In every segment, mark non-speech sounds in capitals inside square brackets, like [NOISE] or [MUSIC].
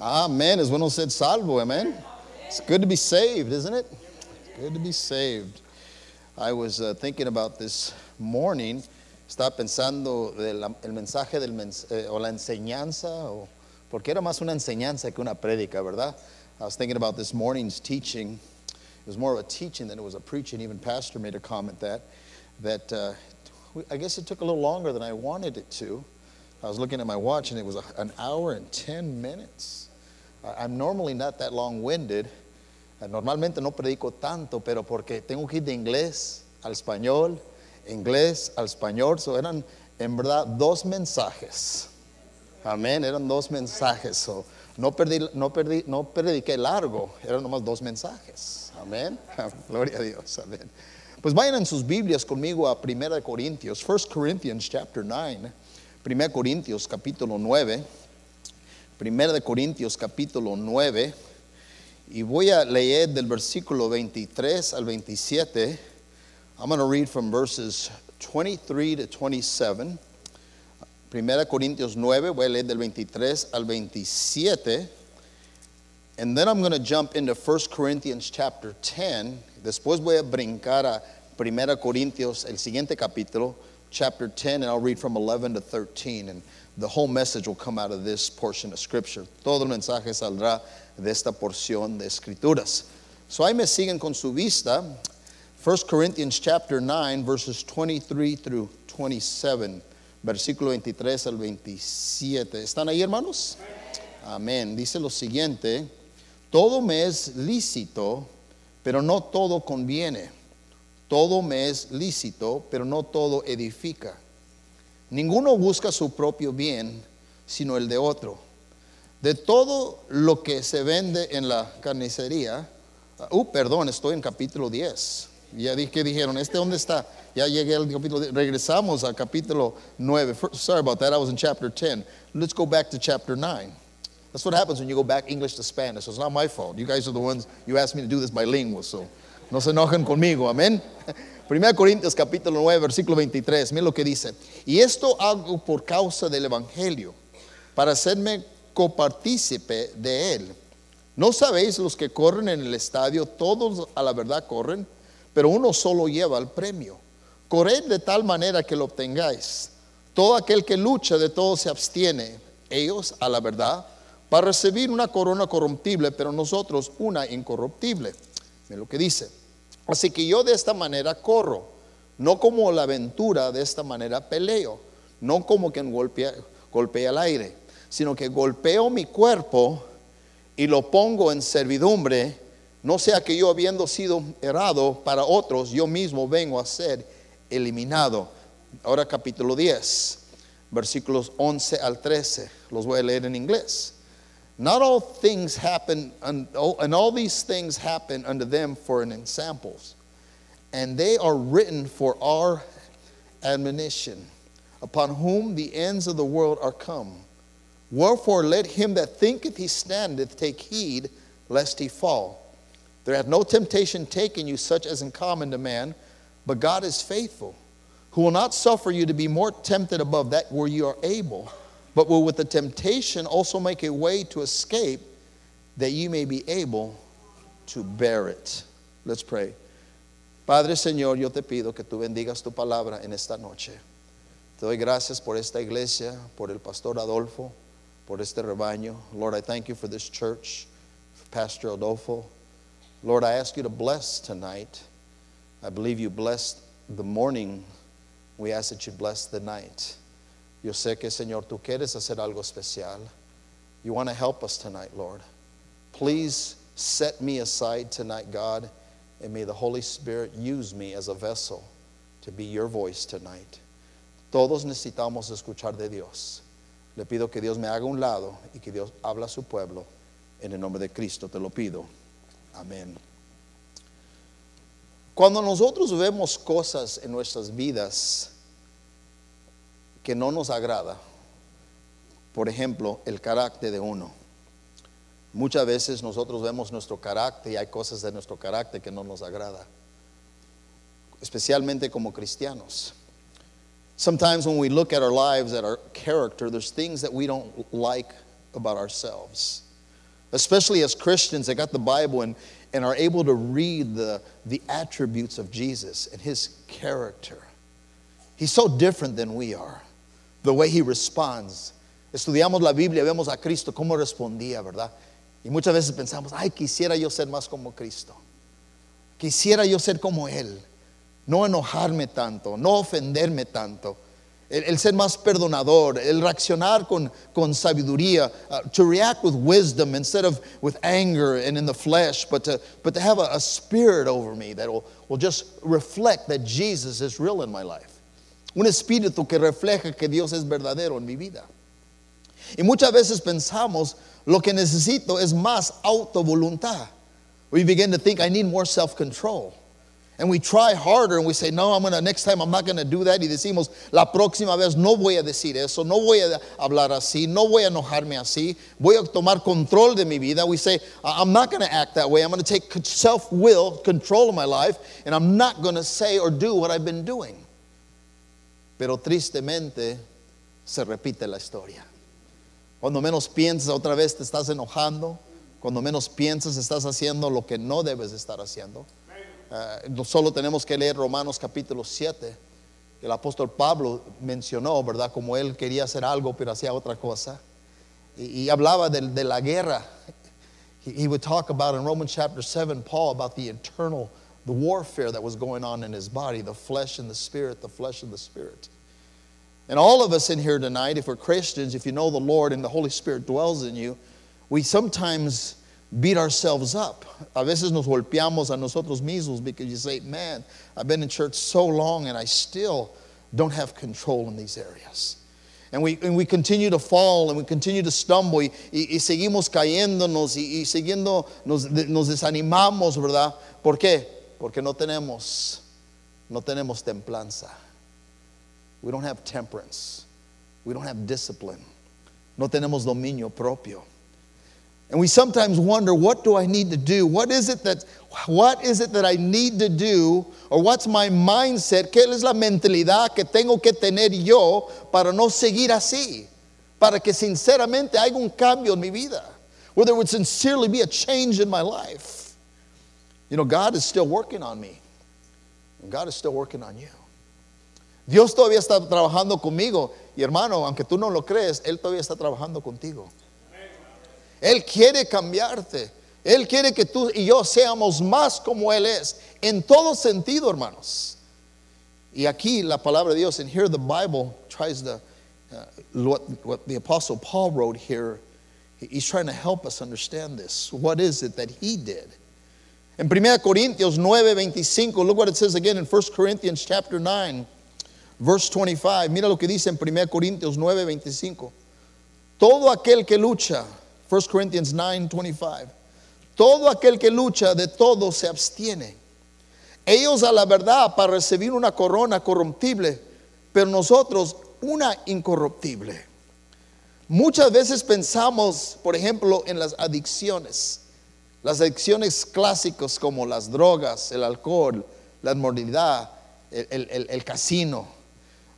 Amen. Es bueno said salvo, amen. It's good to be saved, isn't it? Good to be saved. I was uh, thinking about this morning. Estaba pensando el mensaje del mens eh, o la enseñanza, o, porque era más una enseñanza que una prédica, ¿verdad? I was thinking about this morning's teaching. It was more of a teaching than it was a preaching. Even Pastor made a comment that that uh, I guess it took a little longer than I wanted it to. I was looking at my watch and it was an hour and 10 minutes. I'm normally not that long-winded. Normalmente no predico tanto, pero porque tengo que ir de inglés al español, inglés al español. So eran en verdad dos mensajes. Amén, eran dos mensajes. So no, perdí, no, perdí, no prediqué largo, eran nomás dos mensajes. Amén. [LAUGHS] Gloria a Dios. Amén. Pues vayan en sus Biblias conmigo a 1 Corintios, 1 Corinthians chapter 9. 1 Corintios capítulo 9. Primera de Corintios capítulo 9 y voy a leer del versículo 23 al 27. I'm going to read from verses 23 to 27. Primera Corintios 9, voy a leer del 23 al 27. And then I'm going to jump into 1 Corinthians chapter 10. Después voy a brincar a Primera Corintios, el siguiente capítulo, chapter 10, and I'll read from 11 to 13. And the whole message will come out of this portion of Scripture. Todo el mensaje saldrá de esta porción de Escrituras. So ahí me siguen con su vista. 1 Corinthians chapter 9, verses 23 through 27. Versículo 23 al 27. ¿Están ahí, hermanos? Amén. Dice lo siguiente: Todo me es lícito, pero no todo conviene. Todo me es lícito, pero no todo edifica. Ninguno busca su propio bien, sino el de otro. De todo lo que se vende en la carnicería, uh, perdón, estoy en capítulo 10. Ya dije, dijeron, ¿este dónde está? Ya llegué al capítulo 10. Regresamos al capítulo 9. Sorry about that, I was in chapter 10. Let's go back to chapter 9. That's what happens when you go back English to Spanish. It's not my fault. You guys are the ones, you asked me to do this bilingual, so no se enojen conmigo, amén. 1 Corintios capítulo 9, versículo 23, miren lo que dice. Y esto hago por causa del Evangelio, para hacerme copartícipe de él. ¿No sabéis los que corren en el estadio, todos a la verdad corren, pero uno solo lleva el premio? Corred de tal manera que lo obtengáis. Todo aquel que lucha de todo se abstiene, ellos a la verdad, para recibir una corona corruptible, pero nosotros una incorruptible. Miren lo que dice. Así que yo de esta manera corro, no como la aventura, de esta manera peleo, no como quien golpea, golpea al aire, sino que golpeo mi cuerpo y lo pongo en servidumbre, no sea que yo habiendo sido errado para otros, yo mismo vengo a ser eliminado. Ahora capítulo 10, versículos 11 al 13, los voy a leer en inglés. Not all things happen, and all these things happen unto them for an examples, and they are written for our admonition, upon whom the ends of the world are come. Wherefore, let him that thinketh he standeth take heed lest he fall. There hath no temptation taken you such as in common to man, but God is faithful, who will not suffer you to be more tempted above that where you are able but will with the temptation also make a way to escape that you may be able to bear it. Let's pray. Padre Señor, yo te pido que tú bendigas tu palabra en esta noche. Te doy gracias por esta iglesia, por el pastor Adolfo, por este rebaño. Lord, I thank you for this church, for Pastor Adolfo. Lord, I ask you to bless tonight. I believe you blessed the morning. We ask that you bless the night. Yo sé que, Señor, tú quieres hacer algo especial. You want to help us tonight, Lord. Please set me aside tonight, God, and may the Holy Spirit use me as a vessel to be your voice tonight. Todos necesitamos escuchar de Dios. Le pido que Dios me haga un lado y que Dios habla a su pueblo. En el nombre de Cristo te lo pido. Amén. Cuando nosotros vemos cosas en nuestras vidas, que no nos agrada. Por ejemplo, el carácter de uno. Muchas veces nosotros vemos nuestro carácter y hay cosas de nuestro carácter que no nos agrada. Especialmente como cristianos. Sometimes when we look at our lives, at our character, there's things that we don't like about ourselves. especially as Christians that got the Bible and, and are able to read the, the attributes of Jesus and his character. He's so different than we are, the way he responds. Estudiamos la Biblia, vemos a Cristo cómo respondía, ¿verdad? Y muchas veces pensamos, ay, quisiera yo ser más como Cristo. Quisiera yo ser como Él. No enojarme tanto, no ofenderme tanto. El, ser más perdonador, el reaccionar con, con sabiduría, uh, to react with wisdom instead of with anger and in the flesh, but to, but to have a, a spirit over me that will, will just reflect that Jesus is real in my life. Un espíritu que refleja que Dios es verdadero en mi vida. Y muchas veces pensamos, lo que necesito es más autovoluntad. We begin to think, I need more self control. And we try harder and we say, no, I'm gonna, next time I'm not gonna do that. Y decimos, la próxima vez no voy a decir eso, no voy a hablar así, no voy a enojarme así, voy a tomar control de mi vida. We say, I'm not gonna act that way. I'm gonna take self will, control of my life, and I'm not gonna say or do what I've been doing. Pero tristemente se repite la historia. Cuando menos piensas, otra vez te estás enojando. Cuando menos piensas, estás haciendo lo que no debes estar haciendo. Uh, solo tenemos que leer Romanos capítulo 7. El apóstol Pablo mencionó, ¿verdad? Como él quería hacer algo, pero hacía otra cosa. Y, hablaba de, la guerra. He, he would talk about in Romans chapter 7, Paul, about the internal, the warfare that was going on in his body, the flesh and the spirit, the flesh and the spirit. And all of us in here tonight, if we're Christians, if you know the Lord and the Holy Spirit dwells in you, we sometimes beat ourselves up. A veces nos golpeamos a nosotros mismos because you say, man, I've been in church so long and I still don't have control in these areas. And we, and we continue to fall and we continue to stumble y, y, y seguimos cayéndonos y, y siguiendo, nos, nos desanimamos, ¿verdad? ¿Por qué? Porque no tenemos, no tenemos templanza. We don't have temperance. We don't have discipline. No tenemos dominio propio. And we sometimes wonder, what do I need to do? What is it that what is it that I need to do? Or what's my mindset? ¿Qué es la mentalidad que tengo que tener yo para no seguir así? Para que sinceramente haya un cambio en mi vida. Where there would sincerely be a change in my life. You know, God is still working on me. God is still working on you. Dios todavía está trabajando conmigo. Y hermano, aunque tú no lo crees, Él todavía está trabajando contigo. Él quiere cambiarte. Él quiere que tú y yo seamos más como Él es. En todo sentido, hermanos. Y aquí la palabra de Dios, and here the Bible tries to, uh, what, what the Apostle Paul wrote here, he's trying to help us understand this. What is it that he did? In 1 Corintios 9:25, look what it says again in 1 Corinthians chapter 9, verse 25. Mira lo que dice en 1 Corintios 9:25. Todo aquel que lucha 1 Corinthians 9, 25. Todo aquel que lucha de todo se abstiene. Ellos a la verdad para recibir una corona corruptible, pero nosotros una incorruptible. Muchas veces pensamos, por ejemplo, en las adicciones. Las adicciones clásicas como las drogas, el alcohol, la inmoralidad, el, el, el casino.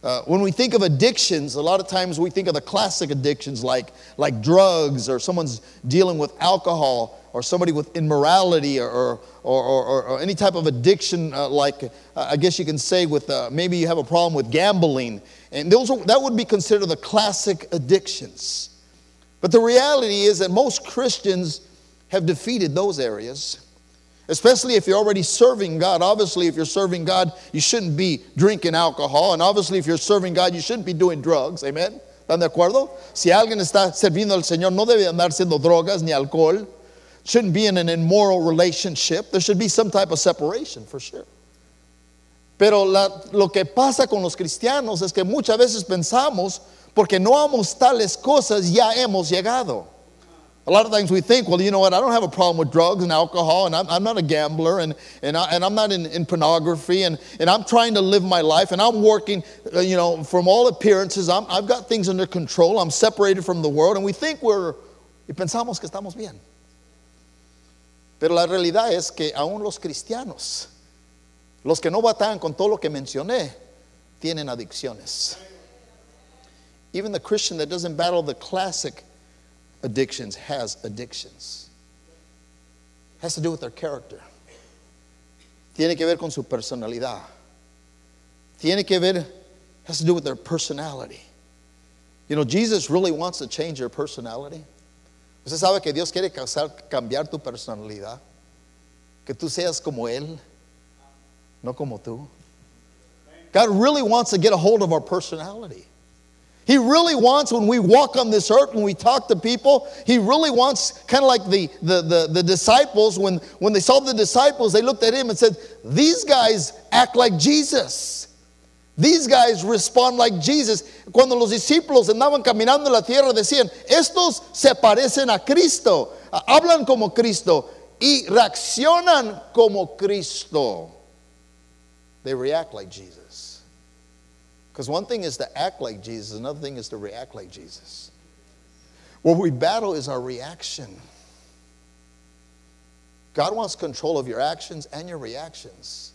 Uh, when we think of addictions, a lot of times we think of the classic addictions like, like drugs or someone's dealing with alcohol or somebody with immorality or, or, or, or any type of addiction, uh, like uh, I guess you can say with uh, maybe you have a problem with gambling. And those are, that would be considered the classic addictions. But the reality is that most Christians have defeated those areas especially if you're already serving God. Obviously, if you're serving God, you shouldn't be drinking alcohol. And obviously, if you're serving God, you shouldn't be doing drugs. Amen. ¿Están de acuerdo? Si alguien está sirviendo al Señor, no debe andar haciendo drogas ni alcohol. Shouldn't be in an immoral relationship. There should be some type of separation for sure. Pero la, lo que pasa con los cristianos es que muchas veces pensamos, porque no amos tales cosas, ya hemos llegado. A lot of times we think, well, you know what, I don't have a problem with drugs and alcohol, and I'm, I'm not a gambler, and, and, I, and I'm not in, in pornography, and, and I'm trying to live my life, and I'm working, uh, you know, from all appearances, I'm, I've got things under control, I'm separated from the world, and we think we're, y pensamos que estamos bien. Pero la realidad es que aún los cristianos, los que no batallan con todo lo que mencioné, tienen adicciones. Even the Christian that doesn't battle the classic addictions has addictions. Has to do with their character. Tiene que ver con su personalidad. Tiene que ver, has to do with their personality. You know, Jesus really wants to change your personality. Usted sabe que Dios quiere causar- cambiar tu personalidad. Que tú seas como Él, no como tú. God really wants to get a hold of our personality. He really wants, when we walk on this earth, when we talk to people, He really wants, kind of like the, the, the, the disciples, when, when they saw the disciples, they looked at Him and said, These guys act like Jesus. These guys respond like Jesus. Cuando los discípulos andaban caminando en la tierra, decían, Estos se parecen a Cristo, hablan como Cristo y reaccionan como Cristo. They react like Jesus. Because one thing is to act like Jesus, another thing is to react like Jesus. What we battle is our reaction. God wants control of your actions and your reactions.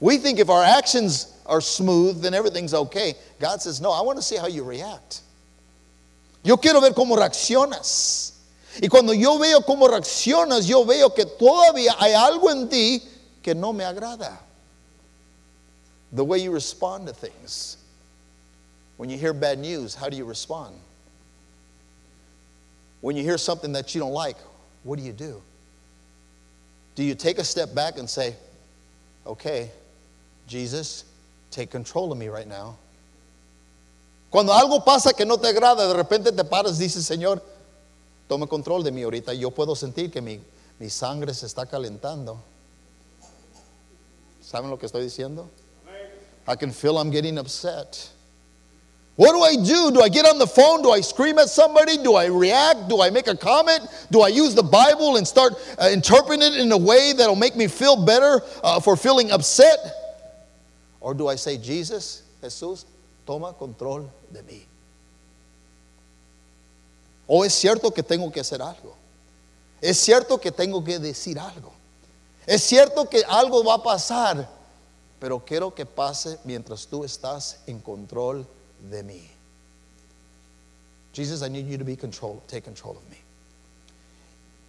We think if our actions are smooth, then everything's okay. God says, No, I want to see how you react. Yo quiero ver cómo reaccionas. Y cuando yo veo cómo reaccionas, yo veo que todavía hay algo en ti que no me agrada. The way you respond to things. When you hear bad news, how do you respond? When you hear something that you don't like, what do you do? Do you take a step back and say, okay, Jesus, take control of me right now? Cuando algo pasa que no te agrada, de repente te paras y dices, Señor, tome control de mí ahorita. Yo puedo sentir que mi, mi sangre se está calentando. ¿Saben lo que estoy diciendo? I can feel I'm getting upset. What do I do? Do I get on the phone? Do I scream at somebody? Do I react? Do I make a comment? Do I use the Bible and start uh, interpreting it in a way that'll make me feel better uh, for feeling upset? Or do I say, Jesus, Jesús, toma control de mí? ¿O es cierto que tengo que hacer algo? ¿Es cierto que tengo que decir algo? ¿Es cierto que algo va a pasar? Pero quiero que pase mientras tú estás en control de mí. Jesus, I need you to be control, take control of me.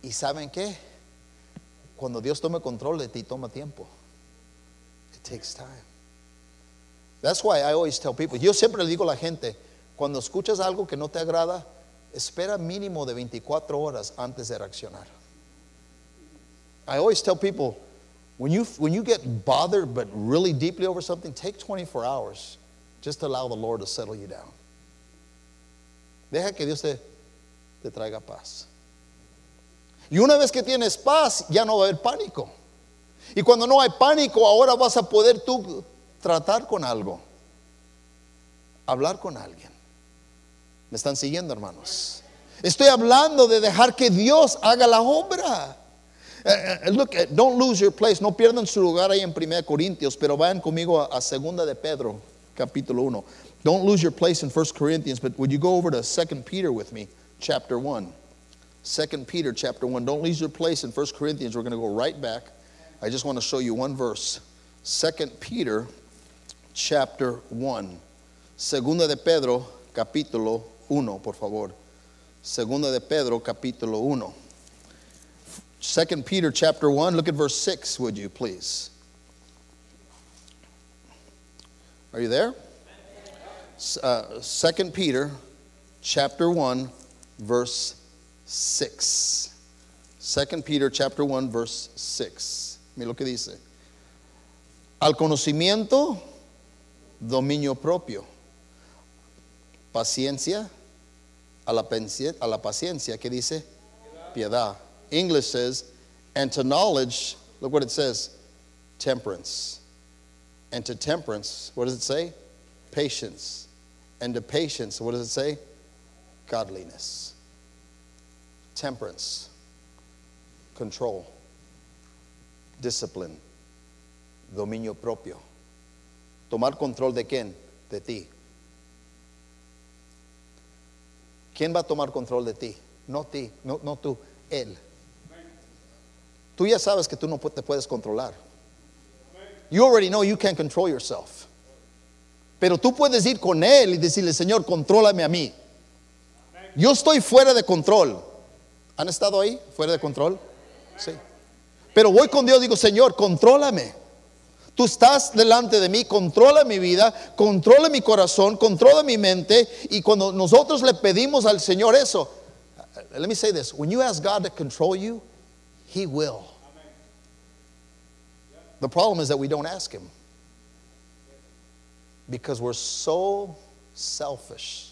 ¿Y saben qué? Cuando Dios tome control de ti, toma tiempo. It takes time. That's why I always tell people, yo siempre le digo a la gente, cuando escuchas algo que no te agrada, espera mínimo de 24 horas antes de reaccionar. I always tell people, when you, when you get bothered but really deeply over something, take 24 hours just allow the Lord to settle you down. Deja que Dios te, traiga paz. Y una vez que tienes paz, ya no va a haber pánico. Y cuando no hay pánico, ahora vas a poder tú tratar con algo, hablar con alguien. ¿Me están siguiendo, hermanos? Estoy hablando de dejar que Dios haga la obra. Eh, eh, look, eh, don't lose your place. No pierdan su lugar ahí en 1 Corintios, pero vayan conmigo a Segunda de Pedro, capítulo 1. Don't lose your place in 1 Corinthians, but would you go over to 2 Peter with me, chapter 1. 2 Peter, chapter 1. Don't lose your place in 1 Corinthians. We're going to go right back. I just want to show you one verse. 2 Peter, chapter 1. Segunda de Pedro, capítulo 1, por favor. Segunda de Pedro, capítulo 1. 2 Peter chapter 1, look at verse 6, would you please? Are you there? Uh, 2 Peter chapter 1, verse 6. 2 Peter chapter 1, verse 6. Mira lo que dice. Al conocimiento, dominio propio. Paciencia, a la, a la paciencia, ¿qué dice? Piedad. English says, and to knowledge, look what it says, temperance. And to temperance, what does it say? Patience. And to patience, what does it say? Godliness. Temperance. Control. Discipline. Dominio propio. Tomar control de quién? De ti. ¿Quién va a tomar control de ti? No ti, no, no tú, Él. Tú ya sabes que tú no te puedes controlar. You already know you can't control yourself. Pero tú puedes ir con Él y decirle, Señor, contrólame a mí. Yo estoy fuera de control. ¿Han estado ahí? ¿Fuera de control? Sí. Pero voy con Dios, digo, Señor, contrólame. Tú estás delante de mí, controla mi vida, controla mi corazón, controla mi mente. Y cuando nosotros le pedimos al Señor eso, let me say this when you ask God to control you, He will. The problem is that we don't ask Him because we're so selfish.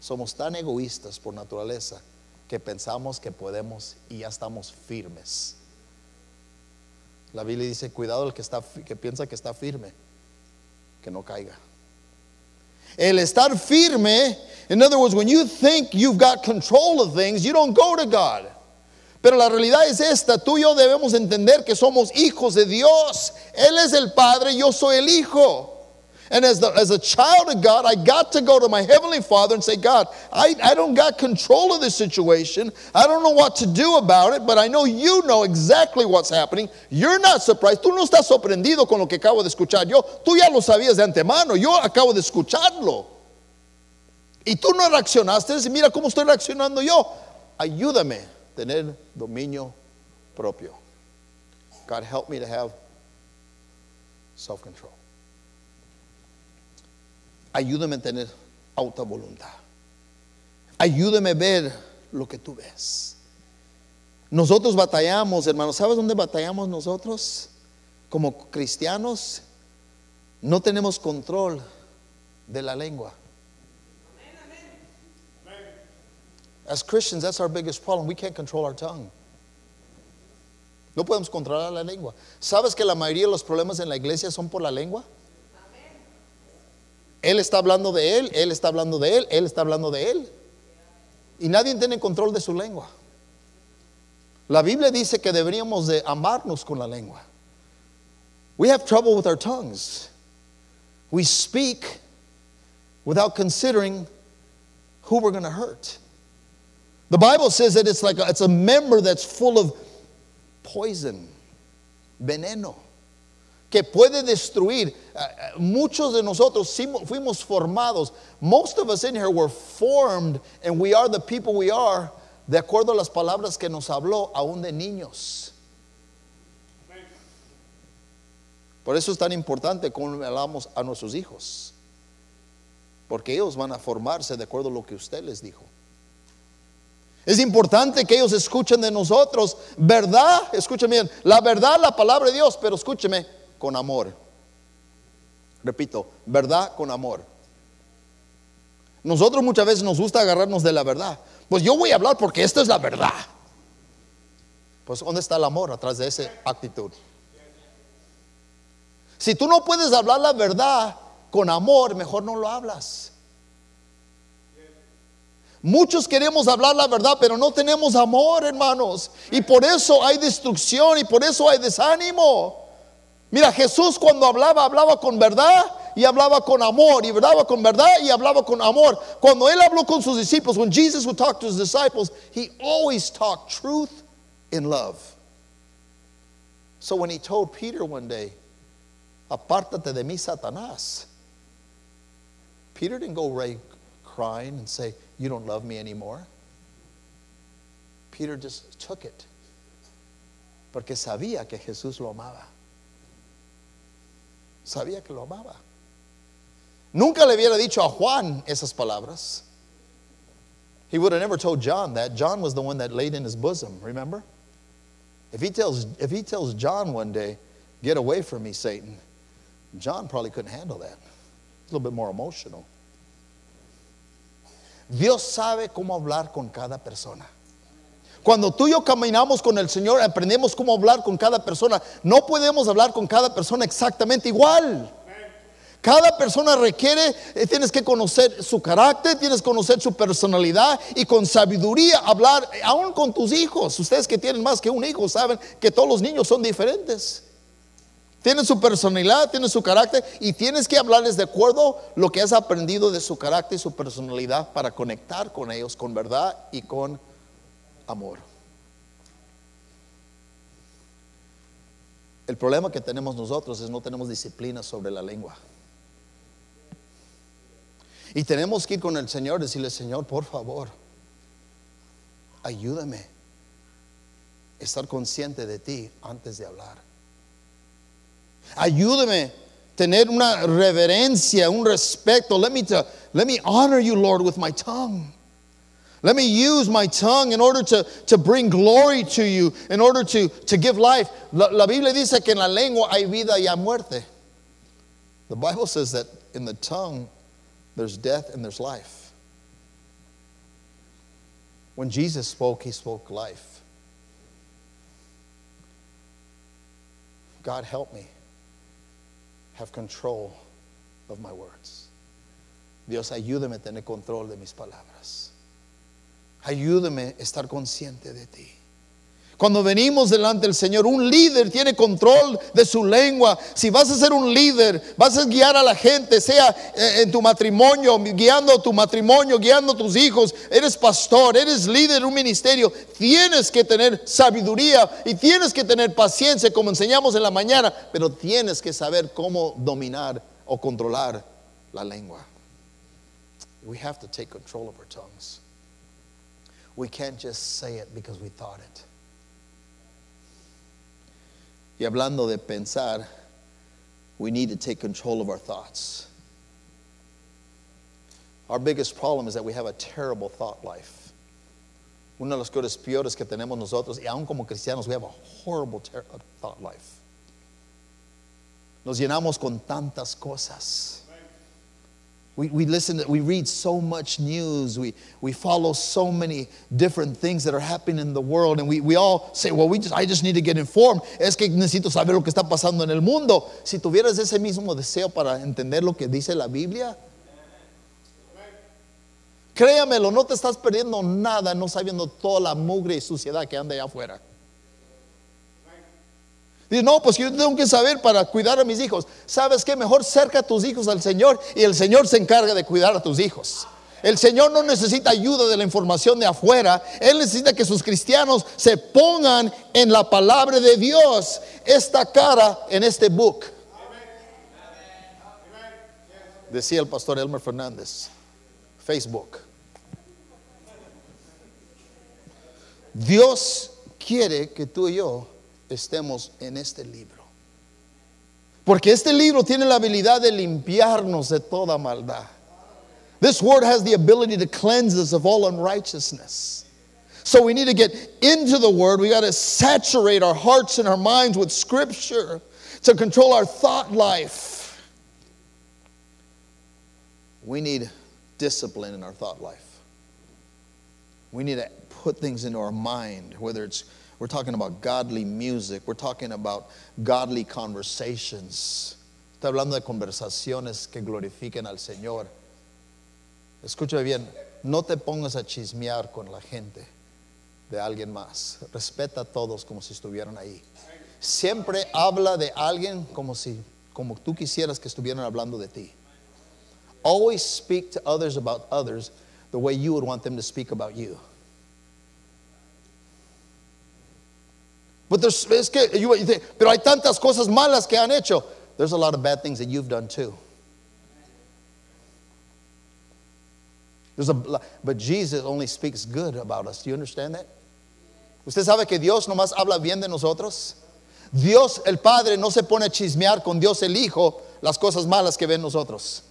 Somos tan egoístas por naturaleza que pensamos que podemos y ya estamos firmes. La Biblia dice, cuidado el que, está, que piensa que está firme, que no caiga. El estar firme, in other words, when you think you've got control of things, you don't go to God. Pero la realidad es esta, tú y yo debemos entender que somos hijos de Dios. Él es el Padre, yo soy el Hijo. And as, the, as a child of God, I got to go to my Heavenly Father and say, God, I, I don't got control of this situation. I don't know what to do about it, but I know you know exactly what's happening. You're not surprised. Tú no estás sorprendido con lo que acabo de escuchar yo. Tú ya lo sabías de antemano. Yo acabo de escucharlo. Y tú no reaccionaste. Mira cómo estoy reaccionando yo. Ayúdame tener dominio propio. God, help me to have self control. Ayúdame a tener alta voluntad. Ayúdame a ver lo que tú ves. Nosotros batallamos, hermanos. ¿Sabes dónde batallamos nosotros? Como cristianos, no tenemos control de la lengua. As Christians, that's our biggest problem. We can't control our tongue. No podemos controlar la lengua. ¿Sabes que la mayoría de los problemas en la iglesia son por la lengua? Él está hablando de él, él está hablando de él, él está hablando de él. Y nadie tiene control de su lengua. La Biblia dice que deberíamos de amarnos con la lengua. We have trouble with our tongues. We speak without considering who we're going to hurt. The Bible says that it's like a, it's a member that's full of poison, veneno que puede destruir. Uh, muchos de nosotros fuimos formados. Most of us in here were formed and we are the people we are de acuerdo a las palabras que nos habló aún de niños. Por eso es tan importante cómo hablamos a nuestros hijos. Porque ellos van a formarse de acuerdo a lo que usted les dijo. Es importante que ellos escuchen de nosotros verdad, escuchen bien, la verdad, la palabra de Dios, pero escúcheme, con amor. Repito, verdad con amor. Nosotros muchas veces nos gusta agarrarnos de la verdad. Pues yo voy a hablar porque esta es la verdad. Pues ¿dónde está el amor atrás de esa actitud? Si tú no puedes hablar la verdad con amor, mejor no lo hablas. Muchos queremos hablar la verdad, pero no tenemos amor, hermanos. Y por eso hay destrucción y por eso hay desánimo. Mira, Jesús cuando hablaba, hablaba con verdad y hablaba con amor, y hablaba con verdad y hablaba con amor. Cuando él habló con sus discípulos, when Jesus would talk to his disciples, he always talked truth in love. So when he told Peter one day, Apártate de mí, Satanás, Peter didn't go right crying and say, You don't love me anymore. Peter just took it porque sabía que Jesús lo amaba. Sabía que lo amaba. Nunca le hubiera dicho a Juan esas palabras. He would have never told John that. John was the one that laid in his bosom, remember? If he tells, if he tells John one day, get away from me, Satan, John probably couldn't handle that. a little bit more emotional. Dios sabe cómo hablar con cada persona. Cuando tú y yo caminamos con el Señor, aprendemos cómo hablar con cada persona. No podemos hablar con cada persona exactamente igual. Cada persona requiere, eh, tienes que conocer su carácter, tienes que conocer su personalidad y con sabiduría hablar, eh, aún con tus hijos. Ustedes que tienen más que un hijo saben que todos los niños son diferentes. Tienen su personalidad, tienen su carácter y tienes que hablarles de acuerdo lo que has aprendido de su carácter y su personalidad para conectar con ellos con verdad y con amor. El problema que tenemos nosotros es no tenemos disciplina sobre la lengua. Y tenemos que ir con el Señor, decirle, Señor, por favor, ayúdame a estar consciente de ti antes de hablar. Ayúdame tener una reverencia, un respeto. Let me, to, let me honor you, Lord, with my tongue. Let me use my tongue in order to, to bring glory to you, in order to, to give life. La, la Biblia dice que en la lengua hay vida y muerte. The Bible says that in the tongue there's death and there's life. When Jesus spoke, he spoke life. God help me control of my words. Dios, ayúdame a tener control de mis palabras. Ayúdame a estar consciente de ti. Cuando venimos delante del Señor, un líder tiene control de su lengua. Si vas a ser un líder, vas a guiar a la gente, sea eh, en tu matrimonio, guiando tu matrimonio, guiando tus hijos, eres pastor, eres líder de un ministerio, tienes que tener sabiduría y tienes que tener paciencia, como enseñamos en la mañana, pero tienes que saber cómo dominar o controlar la lengua. We have to take control of our tongues. We can't just say it because we thought it. Y hablando de pensar, we need to take control of our thoughts. Our biggest problem is that we have a terrible thought life. Una de las cosas peores que tenemos nosotros, y aún como cristianos, we have a horrible thought life. Nos llenamos con tantas cosas. We, we listen, we read so much news. We, we follow so many different things that are happening in the world. And we, we all say, well, we just, I just need to get informed. Es que necesito saber lo que está pasando en el mundo. Si tuvieras ese mismo deseo para entender lo que dice la Biblia, créamelo, no te estás perdiendo nada no sabiendo toda la mugre y suciedad que anda allá afuera. Dice, no, pues yo tengo que saber para cuidar a mis hijos. ¿Sabes qué? Mejor cerca a tus hijos al Señor y el Señor se encarga de cuidar a tus hijos. El Señor no necesita ayuda de la información de afuera. Él necesita que sus cristianos se pongan en la palabra de Dios. Esta cara en este book. Decía el pastor Elmer Fernández. Facebook. Dios quiere que tú y yo estemos en este libro. Porque este libro tiene la habilidad de limpiarnos de toda maldad. This word has the ability to cleanse us of all unrighteousness. So we need to get into the word. We got to saturate our hearts and our minds with scripture to control our thought life. We need discipline in our thought life. We need to put things into our mind, whether it's we're talking about godly music. We're talking about godly conversations. Está hablando de conversaciones que glorifiquen al Señor. Escucha bien, no te pongas a chismear con la gente de alguien más. Respeta a todos como si estuvieran ahí. Siempre habla de alguien como si como tú quisieras que estuvieran hablando de ti. Always speak to others about others the way you would want them to speak about you. But there's, es que, you, you think, pero hay tantas cosas malas que han hecho. There's a lot of bad things that you've done too. There's a, but Jesus only speaks good about us. Do you understand that? ¿Usted sabe que Dios nomás habla bien de nosotros? Dios el Padre no se pone a chismear con Dios el Hijo las cosas malas que ven nosotros.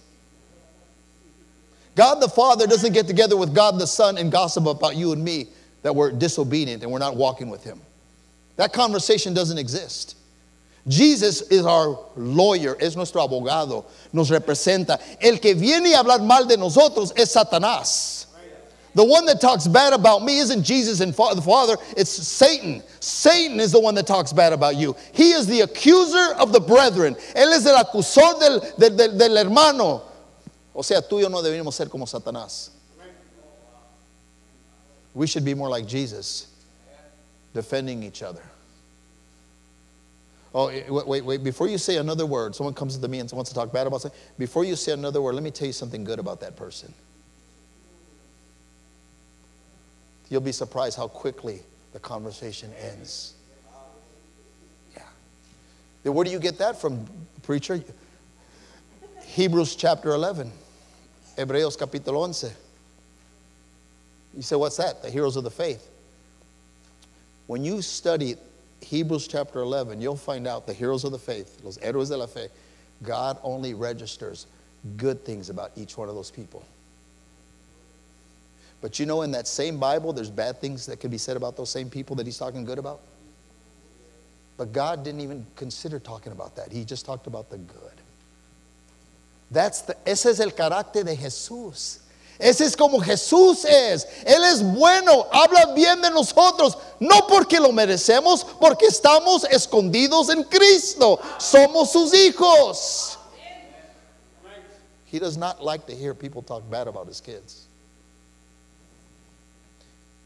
God the Father doesn't get together with God the Son and gossip about you and me that we're disobedient and we're not walking with Him. That conversation doesn't exist. Jesus is our lawyer, es nuestro abogado, nos representa. El que viene a hablar mal de nosotros es Satanás. The one that talks bad about me isn't Jesus and the Father, it's Satan. Satan is the one that talks bad about you. He is the accuser of the brethren. Él es el acusor del, del, del, del hermano. O sea, tú y yo no debemos ser como Satanás. We should be more like Jesus defending each other. Oh, eh, wait, wait, wait. Before you say another word, someone comes to me and wants to talk bad about something. Before you say another word, let me tell you something good about that person. You'll be surprised how quickly the conversation ends. Yeah. Where do you get that from, preacher? Hebrews chapter 11, Hebreos capítulo 11. You say, what's that? The heroes of the faith. When you study Hebrews chapter 11, you'll find out the heroes of the faith, los héroes de la fe, God only registers good things about each one of those people. But you know, in that same Bible, there's bad things that can be said about those same people that he's talking good about. But God didn't even consider talking about that. He just talked about the good. That's the, ese es el carácter de Jesús. Ese es como Jesús es. Él es bueno, habla bien de nosotros, no porque lo merecemos, porque estamos escondidos en Cristo. Somos sus hijos. He does not like to hear people talk bad about his kids.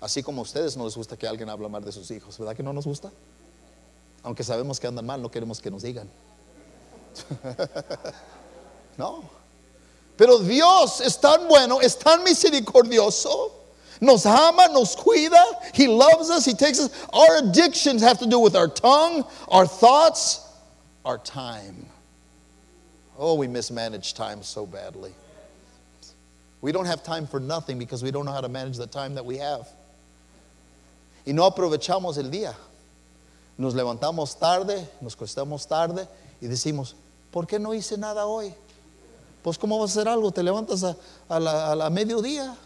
Así como a ustedes no les gusta que alguien hable mal de sus hijos, ¿verdad que no nos gusta? Aunque sabemos que andan mal, no queremos que nos digan. [LAUGHS] no. Pero Dios es tan bueno, es tan misericordioso. Nos ama, nos cuida. He loves us. He takes us. Our addictions have to do with our tongue, our thoughts, our time. Oh, we mismanage time so badly. We don't have time for nothing because we don't know how to manage the time that we have. Y no aprovechamos el día. Nos levantamos tarde, nos costamos tarde y decimos, ¿por qué no hice nada hoy? Pues ¿cómo vas a hacer algo? Te levantas a, a, la, mediodía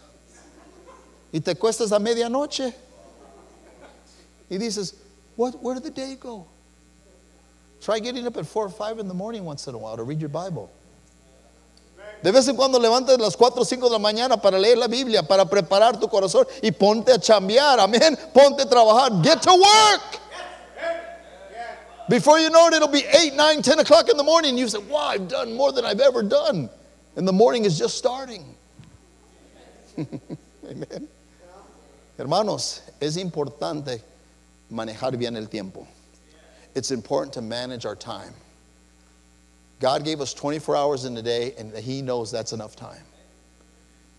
y te cuestas a medianoche y dices, What, where did the day go? Try getting up at 4 or 5 in the morning once in a while to read your Bible. De vez en cuando levantas las 4 o 5 de la mañana para leer la Biblia, para preparar tu corazón y ponte a chambear, amén. Ponte a trabajar. Get to work. Before you know it, it'll be 8, 9, 10 o'clock in the morning. You say, Wow, I've done more than I've ever done. And the morning is just starting. [LAUGHS] Amen. Hermanos, es importante manejar bien el tiempo. It's important to manage our time. God gave us 24 hours in a day, and He knows that's enough time.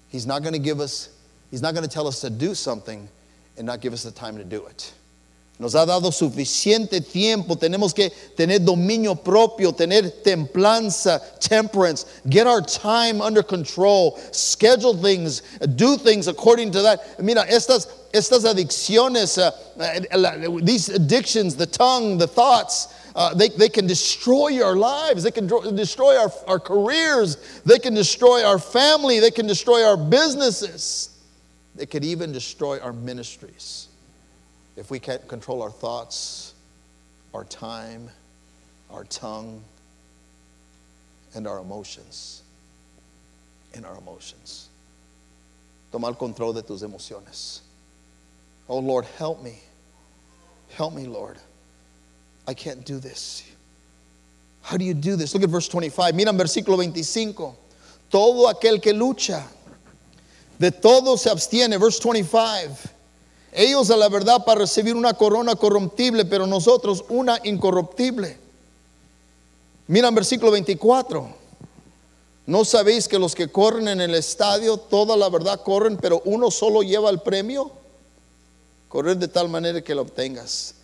He's not going to give us, He's not going to tell us to do something and not give us the time to do it. Nos ha dado suficiente tiempo. Tenemos que tener dominio propio, tener templanza, temperance, get our time under control, schedule things, do things according to that. Mira, estas, estas adicciones, uh, these addictions, the tongue, the thoughts, uh, they, they can destroy our lives. They can destroy our, our careers. They can destroy our family. They can destroy our businesses. They could even destroy our ministries if we can't control our thoughts, our time, our tongue, and our emotions. And our emotions. Toma el control de tus emociones. Oh Lord, help me. Help me, Lord. I can't do this. How do you do this? Look at verse 25. Mira en versículo 25. Todo aquel que lucha, de todo se abstiene. Verse 25. Ellos a la verdad para recibir una corona corruptible, pero nosotros una incorruptible. Mira en versículo 24. ¿No sabéis que los que corren en el estadio, toda la verdad corren, pero uno solo lleva el premio? Correr de tal manera que lo obtengas.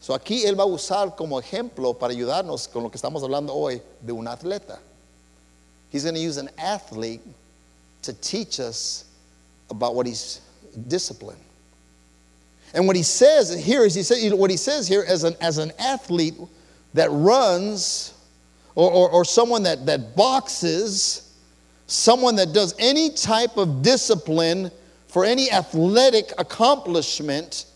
So aquí él va a usar como ejemplo para ayudarnos con lo que estamos hablando hoy de un atleta. He's going to use an athlete to teach us about what he's disciplined. And what he says here is he says what he says here as an as an athlete that runs or, or, or someone that, that boxes, someone that does any type of discipline for any athletic accomplishment,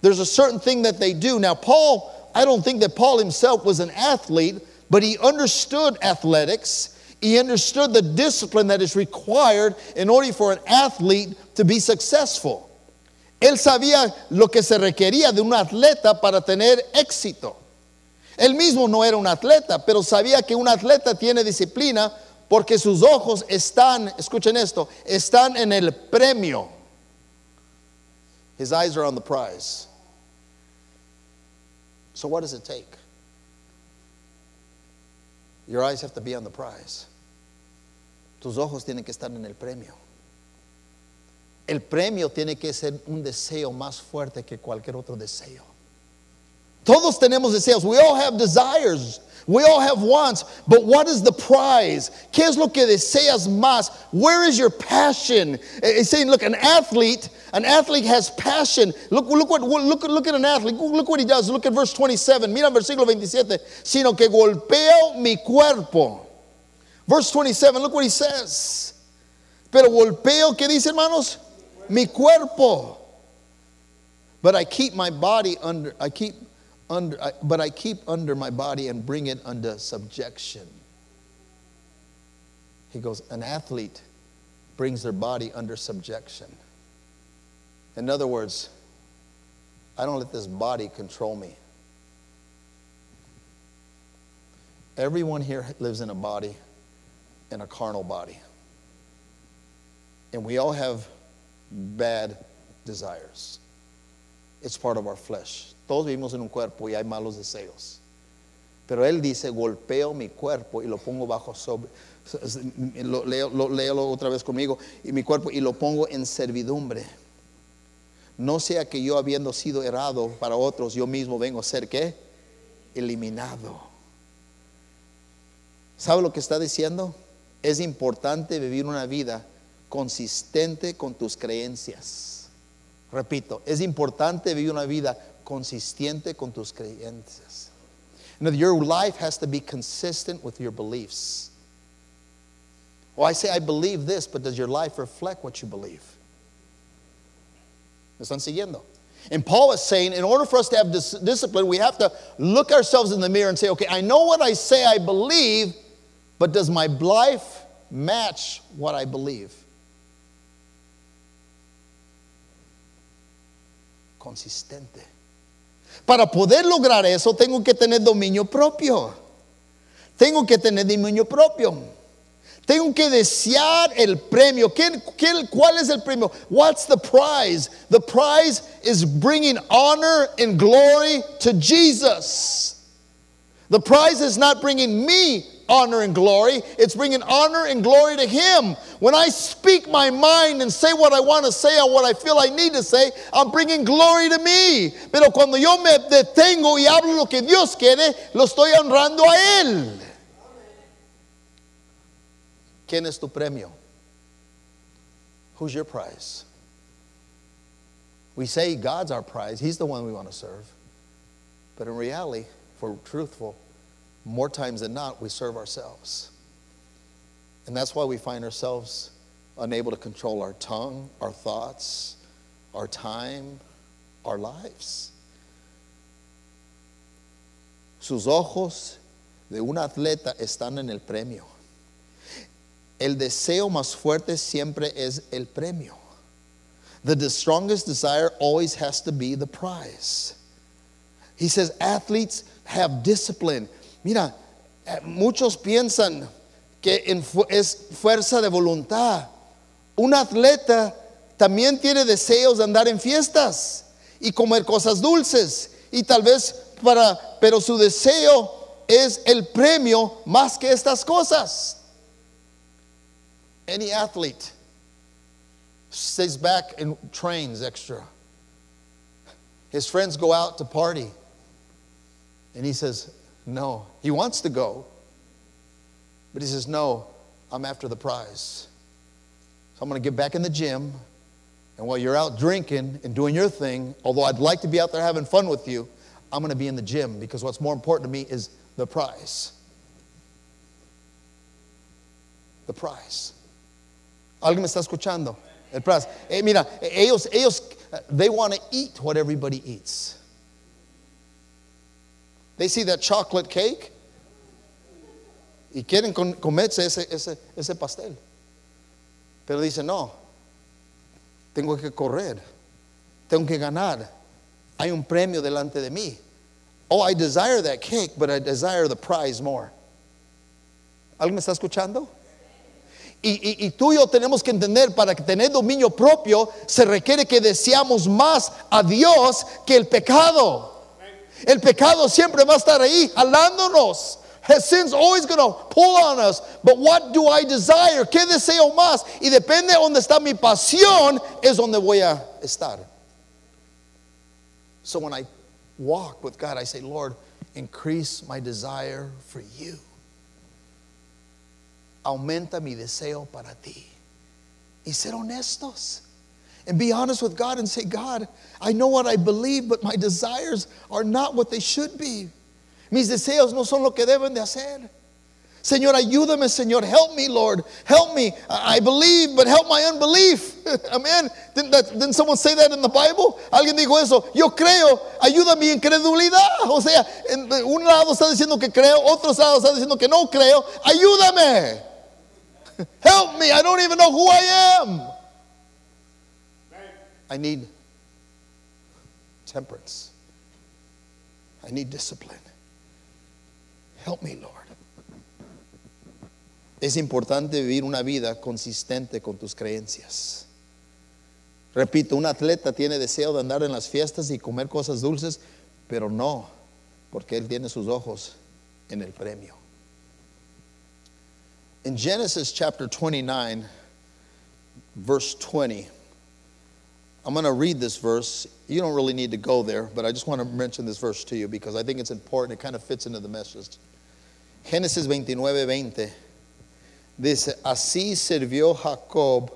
there's a certain thing that they do. Now, Paul, I don't think that Paul himself was an athlete, but he understood athletics. He understood the discipline that is required in order for an athlete to be successful. Él sabía lo que se requería de un atleta para tener éxito. Él mismo no era un atleta, pero sabía que un atleta tiene disciplina porque sus ojos están, escuchen esto, están en el premio. His eyes are on the prize. So what does it take? Your eyes have to be on the prize. Tus ojos tienen que estar en el premio. El premio tiene que ser un deseo más fuerte que cualquier otro deseo. Todos tenemos deseos. We all have desires. We all have wants. But what is the prize? ¿Qué es lo que deseas más? Where is your passion? It's saying, look, an athlete, An athlete has passion. Look, look, what, look, look at an athlete. Look what he does. Look at verse 27. Mira versículo 27. Sino que golpeo mi cuerpo. Verse 27, look what he says. Pero golpeo, ¿qué dice hermanos? Mi cuerpo. But I keep my body under, I keep under, I, but I keep under my body and bring it under subjection. He goes, an athlete brings their body under subjection. In other words, I don't let this body control me. Everyone here lives in a body, in a carnal body. And we all have bad desires. It's part of our flesh. Todos vivimos en un cuerpo y hay malos deseos. Pero él dice, golpeo mi cuerpo y lo pongo bajo sobre, [LAUGHS] lo, leo, lo, otra vez conmigo, y mi cuerpo y lo pongo en servidumbre. No sea que yo habiendo sido errado para otros, yo mismo vengo a ser qué? Eliminado. ¿Sabe lo que está diciendo? Es importante vivir una vida consistente con tus creencias. Repito, es importante vivir una vida consistente con tus creencias. And your life has to be consistent with your beliefs. Well, I say I believe this, but does your life reflect what you believe? ¿Me están siguiendo? And Paul is saying, in order for us to have dis- discipline, we have to look ourselves in the mirror and say, okay, I know what I say I believe, but does my life match what I believe? Consistente. Para poder lograr eso, tengo que tener dominio propio. Tengo que tener dominio propio. Tengo que desear el premio. ¿Qué, qué, cuál es el premio? What's the prize? The prize is bringing honor and glory to Jesus. The prize is not bringing me honor and glory, it's bringing honor and glory to Him. When I speak my mind and say what I want to say or what I feel I need to say, I'm bringing glory to me. Pero cuando yo me detengo y hablo lo que Dios quiere, lo estoy honrando a Él. ¿Quién es tu premio? Who's your prize? We say God's our prize, He's the one we want to serve. But in reality, if we're truthful, more times than not, we serve ourselves. And that's why we find ourselves unable to control our tongue, our thoughts, our time, our lives. Sus ojos de un atleta están en el premio. El deseo más fuerte siempre es el premio. The strongest desire always has to be the prize. He says athletes have discipline. Mira, eh, muchos piensan que es fuerza de voluntad. Un atleta también tiene deseos de andar en fiestas y comer cosas dulces y tal vez para, pero su deseo es el premio más que estas cosas. Any athlete stays back and trains extra. His friends go out to party. And he says, No. He wants to go. But he says, No, I'm after the prize. So I'm going to get back in the gym. And while you're out drinking and doing your thing, although I'd like to be out there having fun with you, I'm going to be in the gym because what's more important to me is the prize. The prize. ¿Alguien me está escuchando? El prize. Eh, mira, ellos, ellos, they want to eat what everybody eats. They see that chocolate cake y quieren comerse ese, ese, ese pastel. Pero dicen, no, tengo que correr, tengo que ganar. Hay un premio delante de mí. Oh, I desire that cake, but I desire the prize more. ¿Alguien me está escuchando? Y, tú y yo tenemos que entender, para tener dominio propio, se requiere que deseamos más a Dios que el pecado. El pecado siempre va a estar ahí, jalándonos. Sin's always going to pull on us. But what do I desire? ¿Qué deseo más? Y depende de dónde está mi pasión, es donde voy a estar. So when I walk with God, I say, Lord, increase my desire for you aumenta mi deseo para ti. Y ser honestos. And be honest with God and say, God, I know what I believe, but my desires are not what they should be. Mis deseos no son lo que deben de hacer. Señor, ayúdame, Señor. Help me, Lord. Help me. I believe, but help my unbelief. [LAUGHS] Amen. Didn't, that, didn't someone say that in the Bible? Alguien dijo eso. Yo creo, ayuda mi incredulidad. [LAUGHS] O sea, en un lado está diciendo que creo, otro lado está diciendo que no creo. Ayúdame. [LAUGHS] Help me. I don't even know who I am. I need temperance. I need discipline. Help me, Lord. Es importante vivir una vida consistente con tus creencias. Repito, un atleta tiene deseo de andar en las fiestas y comer cosas dulces, pero no, porque él tiene sus ojos en el premio. In Genesis chapter 29, verse 20, I'm going to read this verse. You don't really need to go there, but I just want to mention this verse to you because I think it's important. It kind of fits into the message. Génesis 29, 20. Dice, así sirvió Jacob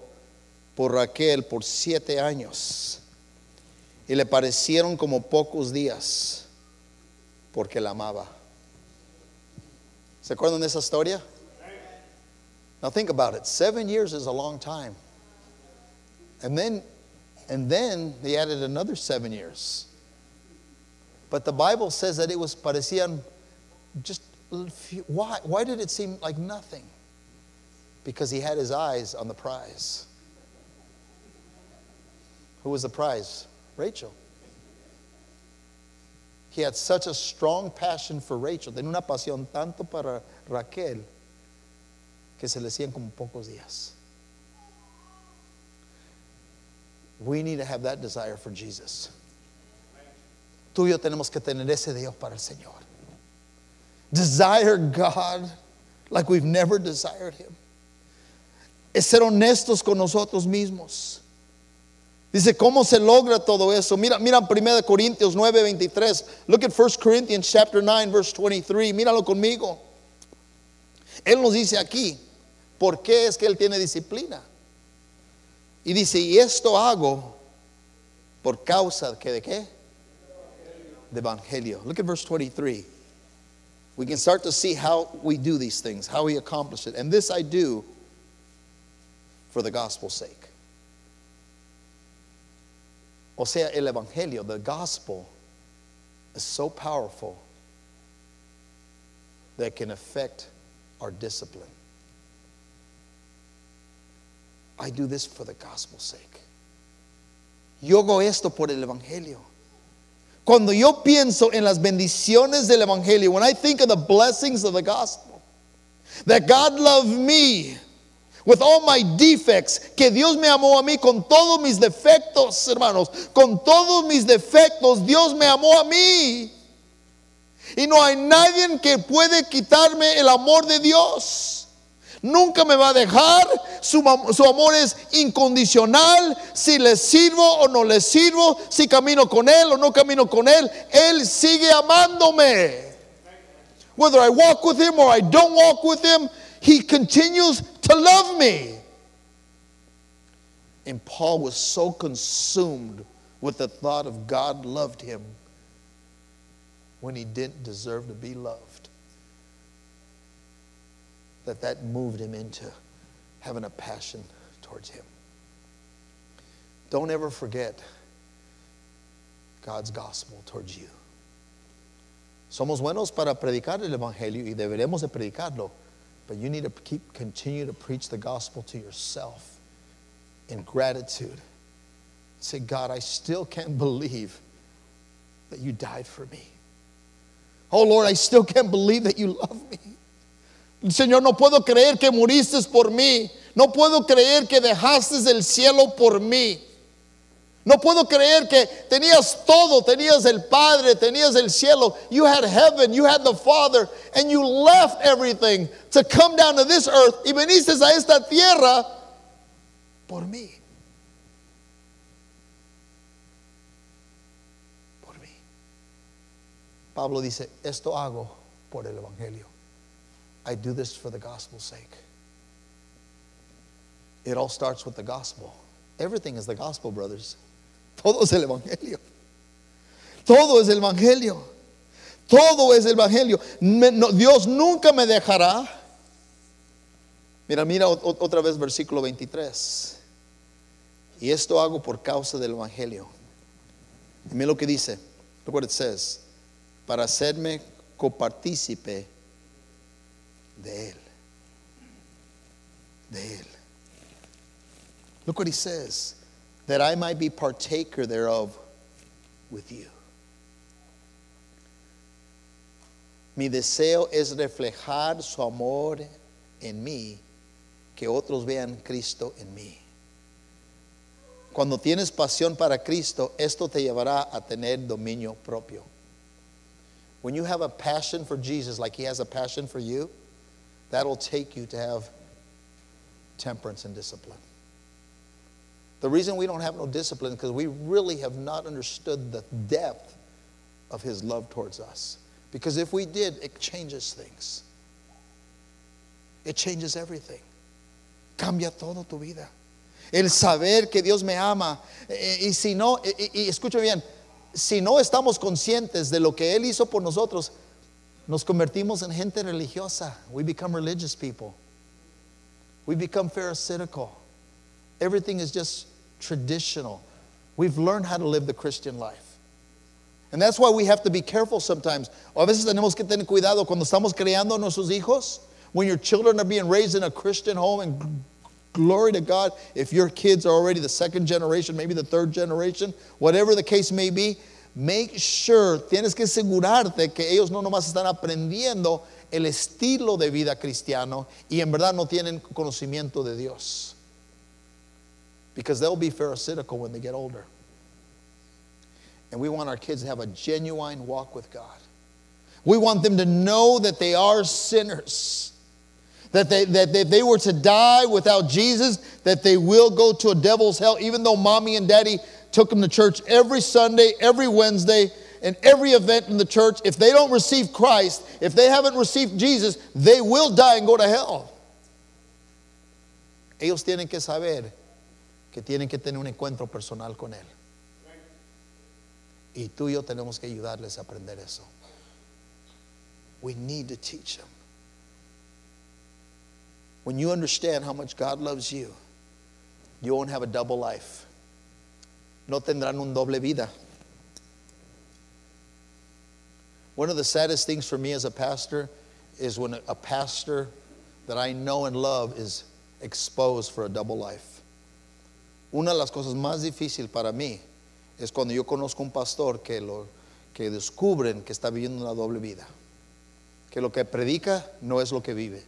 por Raquel por siete años y le parecieron como pocos días porque la amaba. ¿Se acuerdan de esa historia? Now think about it. Seven years is a long time. And then, and then they added another seven years. But the Bible says that it was parecían just why? Why did it seem like nothing? Because he had his eyes on the prize. Who was the prize? Rachel. He had such a strong passion for Rachel. Tenía una pasión tanto para Raquel que se le hacían como pocos días. We need to have that desire for Jesus. Tú y yo tenemos que tener ese Dios para el Señor. Desire God like we've never desired Him. Es ser honestos con nosotros mismos. Dice, ¿cómo se logra todo eso? Mira, mira 1 Corintios 9, 23. Look at 1 Corinthians chapter 9, verse 23. Míralo conmigo. Él nos dice aquí, ¿por qué es que Él tiene disciplina? Y dice, y esto hago por causa que de qué? De evangelio. Look at verse 23. We can start to see how we do these things, how we accomplish it. And this I do for the gospel's sake. O sea, el evangelio, the gospel, is so powerful that it can affect our discipline. I do this for the gospel's sake. Yo hago esto por el evangelio. Cuando yo pienso en las bendiciones del evangelio, when I think of the blessings of the gospel, that God loved me with all my defects, que Dios me amó a mí con todos mis defectos, hermanos, con todos mis defectos, Dios me amó a mí. Y no hay nadie que puede quitarme el amor de Dios. Nunca me va a dejar. Su, su, amor es incondicional. Si le sirvo o no le sirvo, si camino con Él o no camino con Él, Él sigue amándome. Whether I walk with Him or I don't walk with Him, He continues to love me. And Paul was so consumed with the thought of God loved him when he didn't deserve to be loved that that moved him into having a passion towards him. Don't ever forget God's gospel towards you. Somos buenos para predicar el evangelio y deberemos de predicarlo. But you need to keep continue to preach the gospel to yourself in gratitude. Say, God, I still can't believe that you died for me. Oh Lord, I still can't believe that you love me. Señor, no puedo creer que muriste por mí. No puedo creer que dejaste el cielo por mí. No puedo creer que tenías todo, tenías el Padre, tenías el cielo. You had heaven, you had the Father, and you left everything to come down to this earth y viniste a esta tierra por mí. Por mí. Pablo dice, esto hago por el Evangelio. I do this for the gospel's sake. It all starts with the gospel. Everything is the gospel, brothers. Todo es el evangelio. Todo es el evangelio. Todo es el evangelio. Me- no, Dios nunca me dejará. Mira, mira ot- ot- otra vez versículo 23. Y esto hago por causa del evangelio. Y mira lo que dice. Look what it says. Para hacerme copartícipe de él. De él. Look what he says. That I might be partaker thereof with you. Mi deseo es reflejar su amor en mí, que otros vean Cristo en mí. Cuando tienes pasión para Cristo, esto te llevará a tener dominio propio. When you have a passion for Jesus like he has a passion for you, that'll take you to have temperance and discipline. The reason we don't have no discipline is because we really have not understood the depth of his love towards us. Because if we did, it changes things. It changes everything. Cambia todo tu vida. El saber que Dios me ama. Eh, Y si no, y, y- y escuche bien, si no estamos conscientes de lo que Él hizo por nosotros, nos convertimos en gente religiosa. We become religious people. We become pharisaical. Everything is just traditional. We've learned how to live the Christian life. And that's why we have to be careful sometimes. A veces tenemos que tener cuidado cuando estamos criando a nuestros hijos. When your children are being raised in a Christian home, and glory to God, if your kids are already the second generation, maybe the third generation, whatever the case may be, make sure, tienes que asegurarte que ellos no nomás están aprendiendo el estilo de vida cristiano y en verdad no tienen conocimiento de Dios. Because they'll be pharisaical when they get older. And we want our kids to have a genuine walk with God. We want them to know that they are sinners. That they, that if they were to die without Jesus, that they will go to a devil's hell, even though mommy and daddy took them to church every Sunday, every Wednesday, and every event in the church. If they don't receive Christ, if they haven't received Jesus, they will die and go to hell. Ellos tienen que saber que tienen que tener un encuentro personal con Él. Y tú y yo tenemos que ayudarles a aprender eso. We need to teach them. When you understand how much God loves you, you won't have a double life. No tendrán un doble vida. One of the saddest things for me as a pastor is when a, pastor that I know and love is exposed for a double life. Una de las cosas más difíciles para mí es cuando yo conozco un pastor que, lo, que descubren que está viviendo una doble vida. Que lo que predica no es lo que vive.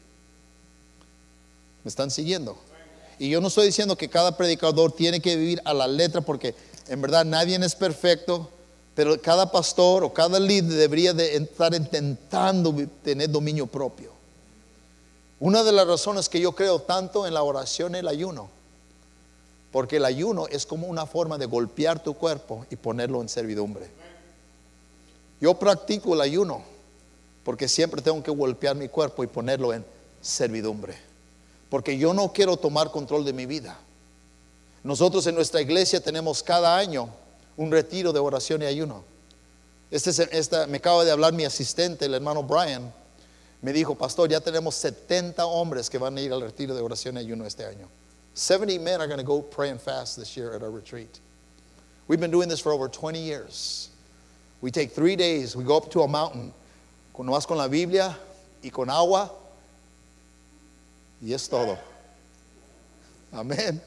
¿Me están siguiendo? Y yo no estoy diciendo que cada predicador tiene que vivir a la letra porque en verdad nadie es perfecto, pero cada pastor o cada líder debería de estar intentando tener dominio propio. Una de las razones que yo creo tanto en la oración y el ayuno, porque el ayuno es como una forma de golpear tu cuerpo y ponerlo en servidumbre. Yo practico el ayuno porque siempre tengo que golpear mi cuerpo y ponerlo en servidumbre. Porque yo no quiero tomar control de mi vida. Nosotros en nuestra iglesia tenemos cada año un retiro de oración y ayuno. Este, es- esta- me acaba de hablar mi asistente, el hermano Brian. Me dijo, pastor, ya tenemos 70 hombres que van a ir al retiro de oración y ayuno este año. 70 men are going to go pray and fast this year at our retreat. We've been doing this for over 20 years. We take three days, we go up to a mountain, con, con la Biblia y con agua, y es todo. Amen.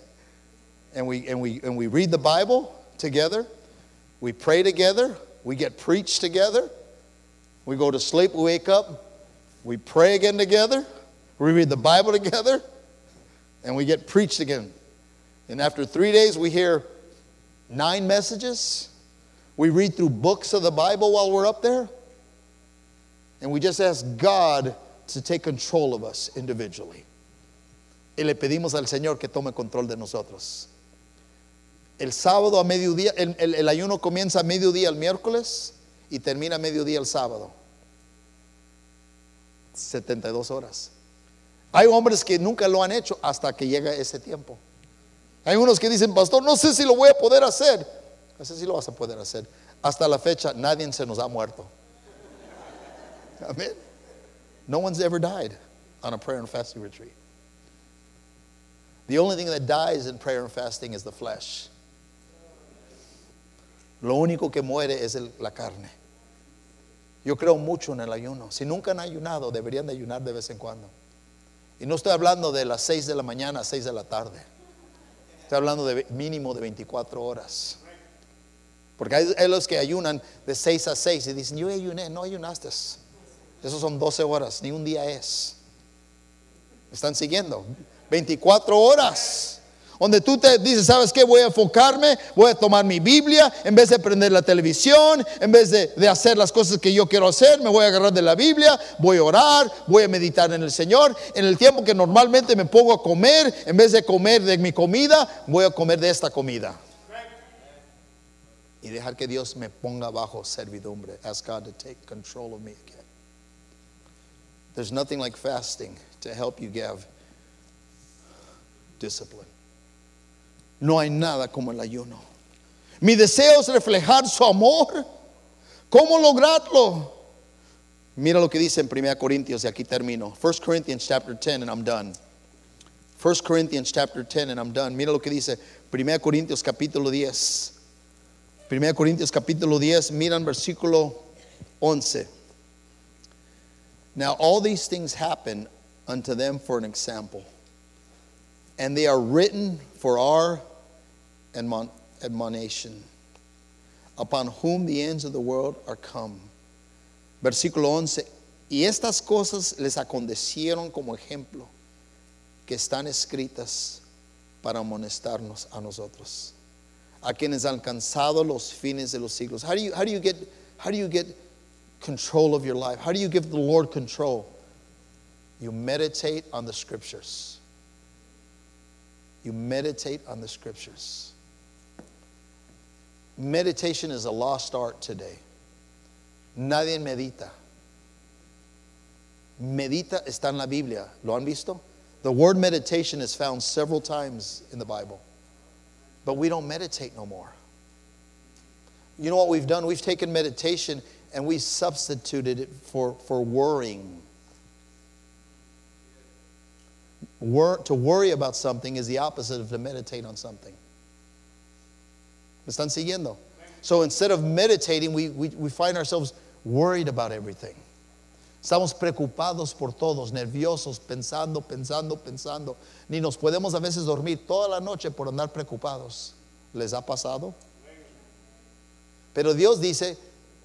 And we, and, we, and we read the Bible together, we pray together, we get preached together, we go to sleep, we wake up, we pray again together, we read the Bible together, and we get preached again. And after three days, we hear nine messages. We read through books of the Bible while we're up there. And we just ask God to take control of us individually. Y le pedimos al Señor que tome control de nosotros. El sábado a mediodía, el, ayuno comienza a mediodía el miércoles y termina a mediodía el sábado. 72 horas. Hay hombres que nunca lo han hecho hasta que llega ese tiempo. Hay unos que dicen, pastor, no sé si lo voy a poder hacer. No sé si lo vas a poder hacer. Hasta la fecha, nadie se nos ha muerto. Amen. No one's ever died on a prayer and fasting retreat. The only thing that dies in prayer and fasting is the flesh. Lo único que muere es la carne. Yo creo mucho en el ayuno. Si nunca han ayunado, deberían de ayunar de vez en cuando. Y no estoy hablando de las 6 de la mañana a 6 de la tarde. Estoy hablando de mínimo de 24 horas. Porque hay, los que ayunan de 6 a 6 y dicen, yo ayuné, no ayunaste. Esos son 12 horas, ni un día es. ¿Me están siguiendo? 24 horas. Donde tú te dices, ¿sabes qué? Voy a enfocarme, voy a tomar mi Biblia, en vez de prender la televisión, en vez de, de hacer las cosas que yo quiero hacer, me voy a agarrar de la Biblia, voy a orar, voy a meditar en el Señor. En el tiempo que normalmente me pongo a comer, en vez de comer de mi comida, voy a comer de esta comida. Y dejar que Dios me ponga bajo servidumbre. Ask God to take control of me again. There's nothing like fasting to help you give discipline. No hay nada como el ayuno. Mi deseo es reflejar su amor. ¿Cómo lograrlo? Mira lo que dice en 1 Corintios y aquí termino. 1 Corinthians chapter 10 and I'm done. 1 Corinthians chapter 10 and I'm done. Mira lo que dice 1 Corintios capítulo 10. 1 Corintios capítulo 10, miran versículo 11. Now all these things happen unto them for an example, and they are written for our admon- admonition, upon whom the ends of the world are come. Versículo 11. Y estas cosas les acontecieron como ejemplo, que están escritas para amonestarnos a nosotros a quienes han alcanzado los fines de los siglos. How do you, how do you get, how do you get control of your life? How do you give the Lord control? You meditate on the scriptures. You meditate on the scriptures. Meditation is a lost art today. Nadie medita. Medita está en la Biblia. ¿Lo han visto? The word meditation is found several times in the Bible. But we don't meditate no more. You know what we've done? We've taken meditation and we substituted it for, for worrying. Wor- to worry about something is the opposite of to meditate on something. ¿Me están siguiendo? So instead of meditating, we, we, we find ourselves worried about everything. Estamos preocupados por todos, nerviosos, pensando, pensando, pensando. Ni nos podemos a veces dormir toda la noche por andar preocupados. ¿Les ha pasado? Pero Dios dice,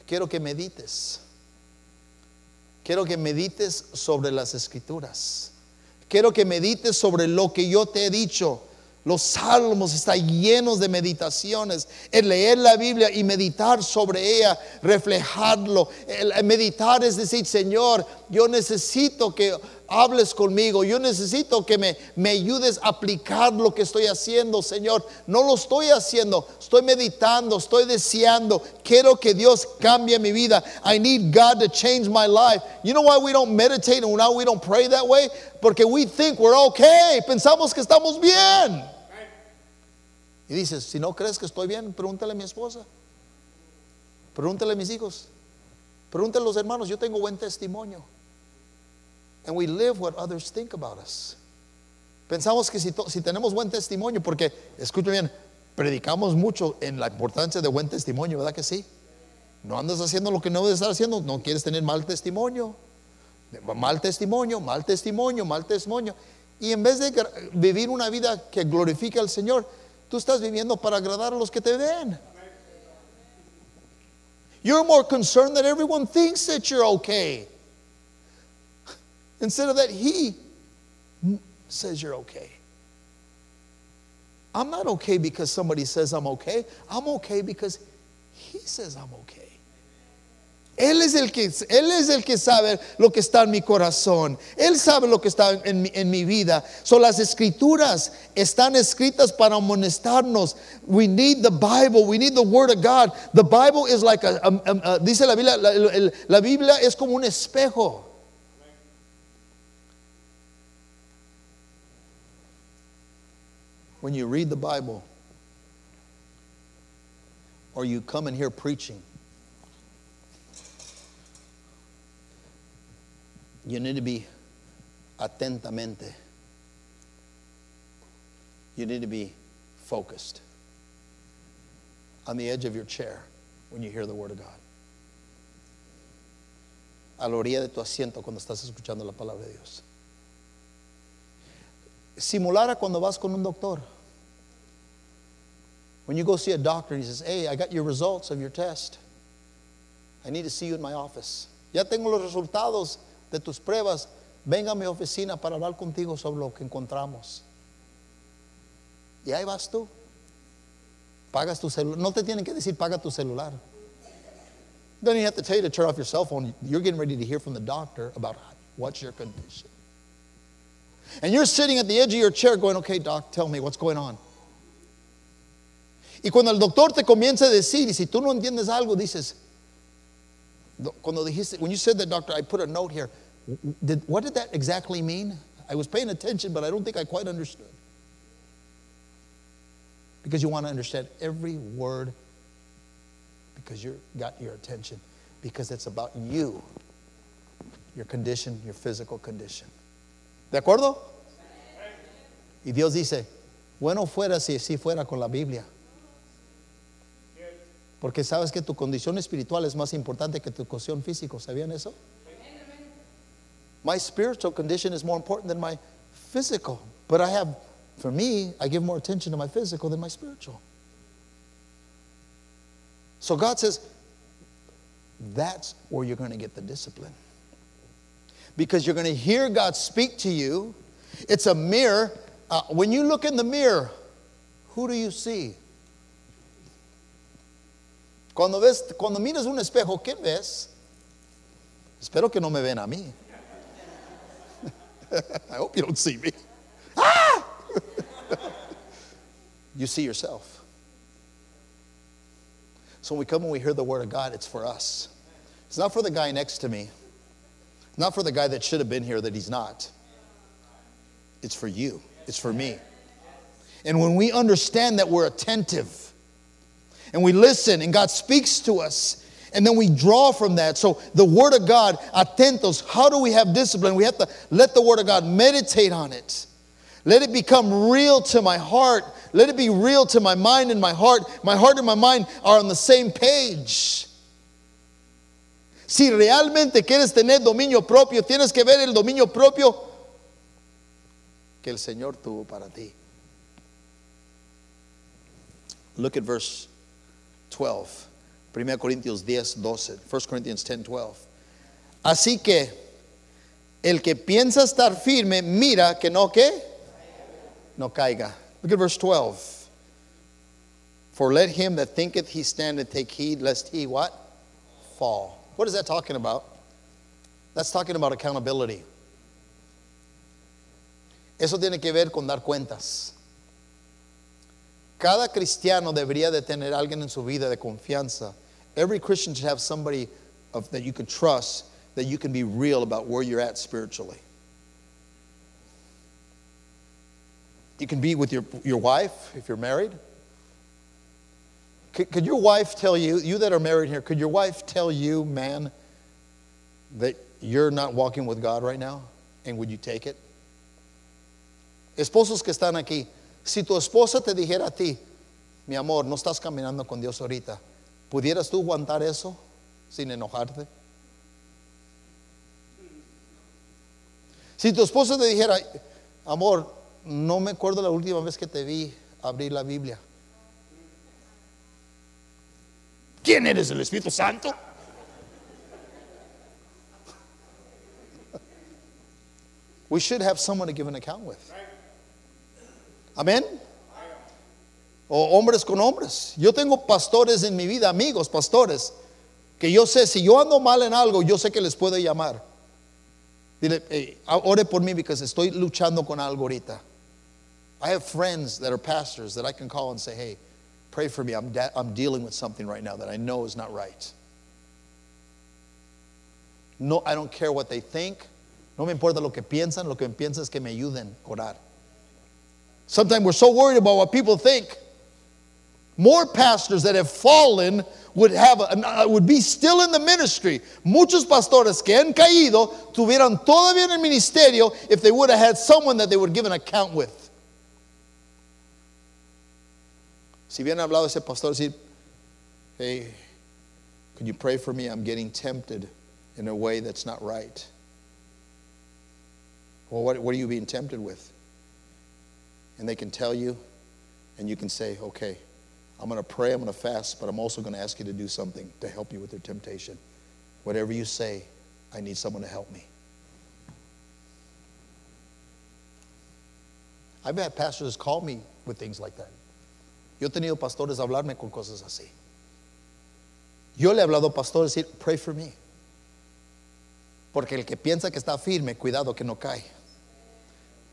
quiero que medites. Quiero que medites sobre las escrituras. Quiero que medites sobre lo que yo te he dicho. Los salmos están llenos de meditaciones. El leer la Biblia y meditar sobre ella, reflejarlo. El meditar es decir, Señor, yo necesito que hables conmigo. Yo necesito que me, me ayudes a aplicar lo que estoy haciendo, Señor. No lo estoy haciendo, estoy meditando, estoy deseando. Quiero que Dios cambie mi vida. I need God to change my life. You know why we don't meditate and why we don't pray that way? Porque we think we're okay. Pensamos que estamos bien. Y dices, si no crees que estoy bien, pregúntale a mi esposa. Pregúntale a mis hijos. Pregúntale a los hermanos, yo tengo buen testimonio. And we live what others think about us. Pensamos que si, to- si tenemos buen testimonio, porque, escucha bien, predicamos mucho en la importancia de buen testimonio, ¿verdad que sí? No andas haciendo lo que no debes estar haciendo, no quieres tener mal testimonio. Mal testimonio, mal testimonio, mal testimonio. Y en vez de vivir una vida que glorifique al Señor, tú estás viviendo para agradar a los que te ven. You're more concerned that everyone thinks that you're okay. Instead of that, He says you're okay. I'm not okay because somebody says I'm okay. I'm okay because He says I'm okay. Él es, el que, él es el que sabe lo que está en mi corazón. Él sabe lo que está en mi, en mi vida. Son las escrituras están escritas para amonestarnos. We need the Bible. We need the Word of God. The Bible is like a, a- a- a- dice la Biblia, la, la Biblia es como un espejo. When you read the Bible or you come and hear preaching, you need to be atentamente. You need to be focused on the edge of your chair when you hear the Word of God. A la orilla de tu asiento cuando estás escuchando la palabra de Dios. Simulara cuando vas con un doctor. When you go see a doctor and he says, Hey, I got your results of your test. I need to see you in my office. Ya tengo los resultados de tus pruebas. Venga a mi oficina para hablar contigo sobre lo que encontramos. Y ahí vas tú. Pagas tu celular. No te tienen que decir paga tu celular. Don't even have to tell you to turn off your cell phone. You're getting ready to hear from the doctor about what's your condition. And you're sitting at the edge of your chair going, okay, doc, tell me what's going on. Y cuando el doctor te comienza a decir, y si tú no entiendes algo, dices, cuando dijiste, when you said that, doctor, I put a note here. What did that exactly mean? I was paying attention, but I don't think I quite understood. Because you want to understand every word because you got your attention. Because it's about you, your condition, your physical condition. ¿De acuerdo? Y Dios dice, bueno fuera si así fuera con la Biblia. Porque sabes que tu condición espiritual es más importante que tu condición física. ¿Sabían eso? My spiritual condition is more important than my physical. But I have, for me, I give more attention to my physical than my spiritual. So God says, that's where you're going to get the discipline. Because you're going to hear God speak to you. It's a mirror. Uh, when you look in the mirror, who do you see? Cuando, ves, cuando miras un espejo, ¿qué ves? Espero que no me ven a mí. [LAUGHS] I hope you don't see me. Ah! [LAUGHS] you see yourself. So when we come and we hear the word of God, it's for us. It's not for the guy next to me. Not for the guy that should have been here that he's not. It's for you. It's for me. And when we understand that we're attentive, and we listen and God speaks to us and then we draw from that. So the Word of God, atentos, how do we have discipline? We have to let the Word of God meditate on it. Let it become real to my heart. Let it be real to my mind and my heart. My heart and my mind are on the same page. Si realmente quieres tener dominio propio, tienes que ver el dominio propio que el Señor tuvo para ti. Look at verse 12. 1 Corintios 10, 12. 1 Corinthians 10, 12. Así que el que piensa estar firme, mira que no que no caiga. Look at verse 12. For let him that thinketh he standeth take heed lest he what? Fall. What is that talking about? That's talking about accountability. Eso tiene que ver con dar cuentas. Cada cristiano debería de tener alguien en su vida de confianza. Every Christian should have somebody of, that you can trust, that you can be real about where you're at spiritually. You can be with your, your wife if you're married. Could, could your wife tell you, you that are married here, could your wife tell you, man, that you're not walking with God right now? And would you take it? Esposos que están aquí, Si tu esposa te dijera a ti, mi amor, no estás caminando con Dios ahorita, ¿pudieras tú aguantar eso sin enojarte? Si tu esposa te dijera, amor, no me acuerdo la última vez que te vi abrir la Biblia. ¿Quién eres el Espíritu Santo? We should have someone to give an account with. Amén. O hombres con hombres. Yo tengo pastores en mi vida, amigos, pastores, que yo sé, si yo ando mal en algo, yo sé que les puedo llamar. Dile, hey, ore por mí porque estoy luchando con algo ahorita. I have friends that are pastors that I can call and say, hey, pray for me. I'm, I'm dealing with something right now that I know is not right. No, I don't care what they think. No me importa lo que piensan, lo que piensan es que me ayuden a orar. Sometimes we're so worried about what people think. More pastors that have fallen would have a, would be still in the ministry. Muchos pastores que han caído tuvieran todavía en el ministerio if they would have had someone that they would give an account with. Si bien hablado ese pastor decir, hey, could you pray for me? I'm getting tempted in a way that's not right. Well, what, what are you being tempted with? And they can tell you, and you can say, okay, I'm going to pray, I'm going to fast, but I'm also going to ask you to do something to help you with your temptation. Whatever you say, I need someone to help me. I've had pastors call me with things like that. Yo he tenido pastores hablarme con cosas así. Yo le he hablado pastores decir, pray for me. Porque el que piensa que está firme, cuidado que no cae.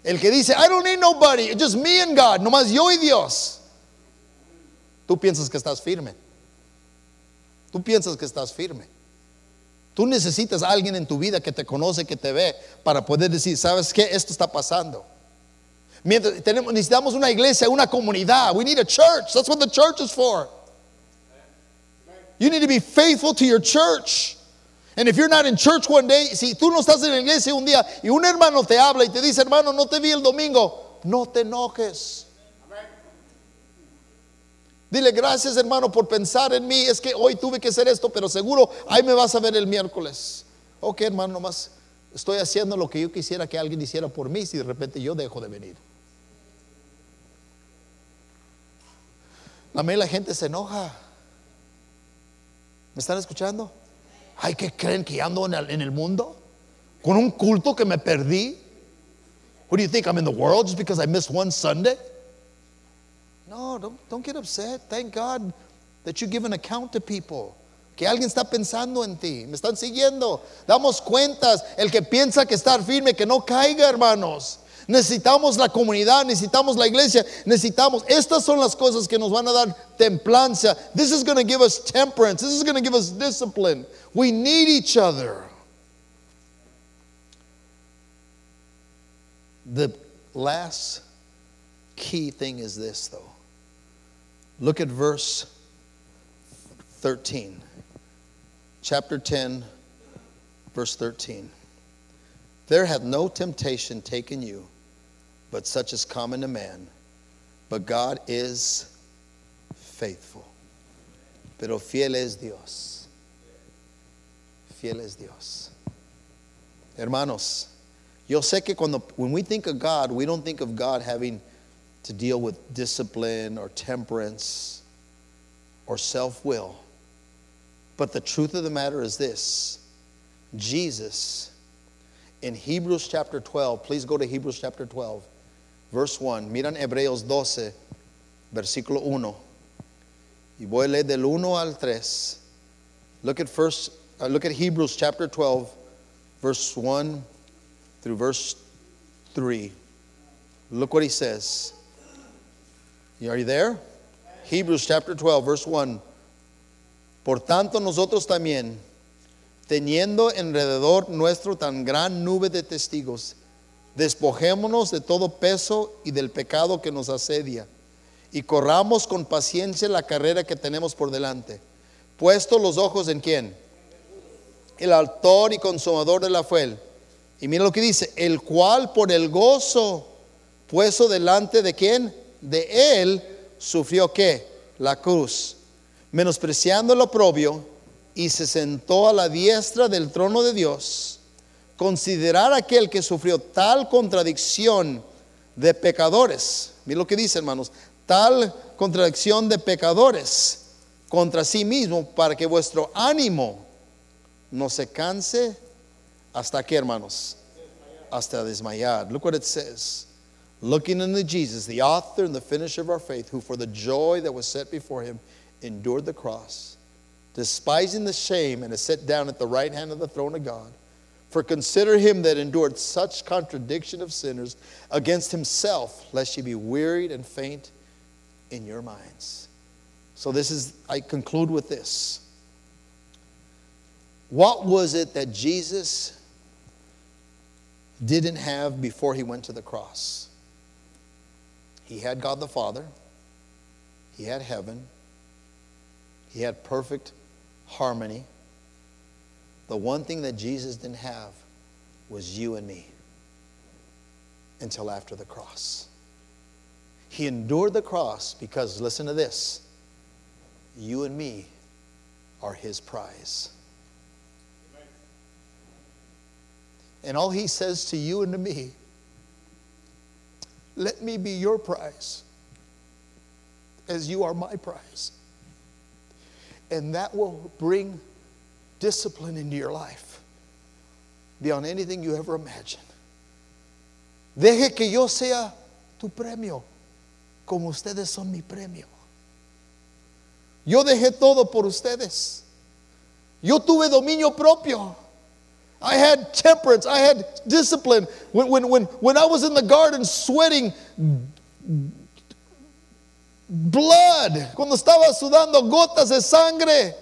El que dice, I don't need nobody, just me and God, nomás yo y Dios. Tú piensas que estás firme. Tú piensas que estás firme. Tú necesitas a alguien en tu vida que te conoce, que te ve, para poder decir, ¿sabes qué? Esto está pasando. Mientras tenemos, necesitamos una iglesia, una comunidad. We need a church. That's what the church is for. You need to be faithful to your church. And if you're not in church one day, si tú no estás en la iglesia un día y un hermano te habla y te dice, hermano, no te vi el domingo, no te enojes. Dile gracias hermano por pensar en mí. Es que hoy tuve que hacer esto, pero seguro ahí me vas a ver el miércoles. Ok hermano, nomás estoy haciendo lo que yo quisiera que alguien hiciera por mí si de repente yo dejo de venir. A mí la gente se enoja. ¿Me están escuchando? Ay, ¿qué creen que ando en el, en el mundo? Con un culto que me perdí. What do you think? I'm in the world just because I missed one Sunday? No, don't, don't get upset. Thank God that you give an account to people. Que alguien está pensando en ti. Me están siguiendo. Damos cuentas. El que piensa que estar firme, que no caiga, hermanos. necesitamos la comunidad, necesitamos la iglesia, necesitamos, estas son las cosas que nos van a dar templanza. This is going to give us temperance, this is going to give us discipline. We need each other. The last key thing is this, though. Look at verse 13, chapter 10, verse 13. There hath no temptation taken you but such is common to man. But God is faithful. Pero fiel es Dios. Fiel es Dios. Hermanos, yo sé que cuando when we think of God, we don't think of God having to deal with discipline or temperance or self-will. But the truth of the matter is this. Jesus in Hebrews chapter 12, please go to Hebrews chapter 12 verse 1. Miran Hebreos 12, versículo 1. Y voy a leer del 1 al 3. Look at first uh, look at Hebrews chapter 12 verse 1 through verse 3. Look what he says. Are you there? Hebrews chapter 12 verse 1. Por tanto nosotros también teniendo alrededor nuestro tan gran nube de testigos Despojémonos de todo peso y del pecado que nos asedia y corramos con paciencia la carrera que tenemos por delante. Puesto los ojos en quién? El autor y consumador de la fe. Y mira lo que dice, el cual por el gozo puesto delante de quién? De él sufrió qué? La cruz, menospreciando lo propio y se sentó a la diestra del trono de Dios considerar aquel que sufrió tal contradicción de pecadores. Mira lo que dice, hermanos, tal contradicción de pecadores contra sí mismo para que vuestro ánimo no se canse hasta que, hermanos, hasta desmayar. Look what it says. Looking unto Jesus, the author and the finisher of our faith, who for the joy that was set before him endured the cross, despising the shame, and is set down at the right hand of the throne of God. For consider him that endured such contradiction of sinners against himself, lest ye be wearied and faint in your minds. So, this is, I conclude with this. What was it that Jesus didn't have before he went to the cross? He had God the Father, he had heaven, he had perfect harmony. The one thing that Jesus didn't have was you and me until after the cross. He endured the cross because, listen to this, you and me are his prize. And all he says to you and to me, let me be your prize as you are my prize. And that will bring discipline into your life beyond anything you ever imagined. Deje que yo sea tu premio, como ustedes son mi premio. Yo dejé todo por ustedes. Yo tuve dominio propio. I had temperance. I had discipline. When, when, when, when I was in the garden sweating blood, cuando estaba sudando gotas de sangre.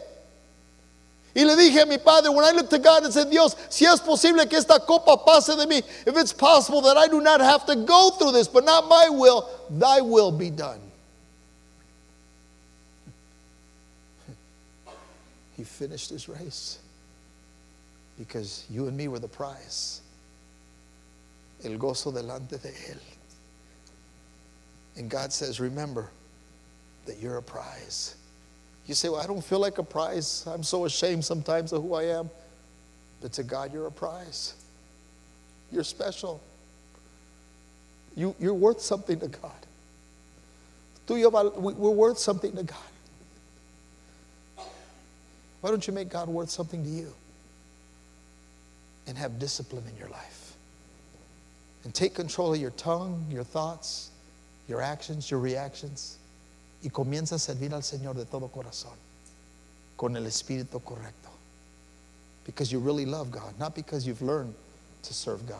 Y le dije a mi padre, when I looked to God and said, Dios, si es posible que esta copa pase de mí, if it's possible that I do not have to go through this, but not my will, thy will be done. He finished his race because you and me were the prize. El gozo delante de Él. And God says, remember that you're a prize. You say, well, I don't feel like a prize. I'm so ashamed sometimes of who I am. But to God, you're a prize. You're special. You, you're worth something to God. We're worth something to God. Why don't you make God worth something to you? And have discipline in your life. And take control of your tongue, your thoughts, your actions, your reactions. Y comienza a servir al Señor de todo corazón. Con el espíritu correcto. Because you really love God, not because you've learned to serve God.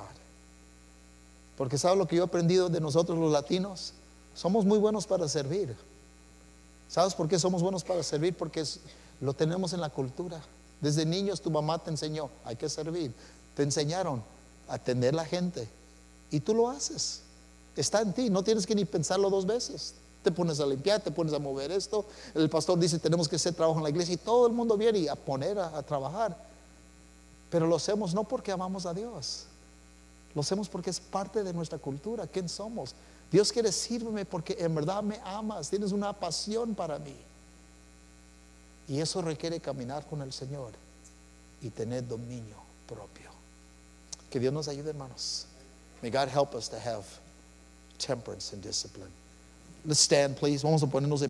Porque ¿sabes lo que yo he aprendido de nosotros los latinos? Somos muy buenos para servir. ¿Sabes por qué somos buenos para servir? Porque lo tenemos en la cultura. Desde niños tu mamá te enseñó, hay que servir. Te enseñaron a atender la gente. Y tú lo haces. Está en ti, no tienes que ni pensarlo dos veces. Te pones a limpiar, te pones a mover esto. El pastor dice, tenemos que hacer trabajo en la iglesia y todo el mundo viene a poner a, a trabajar. Pero lo hacemos no porque amamos a Dios. Lo hacemos porque es parte de nuestra cultura. ¿Quién somos? Dios quiere sírveme porque en verdad me amas. Tienes una pasión para mí. Y eso requiere caminar con el Señor y tener dominio propio. Que Dios nos ayude, hermanos. May God help us to have temperance and discipline. Let's stand, please. Vamos a ponernos de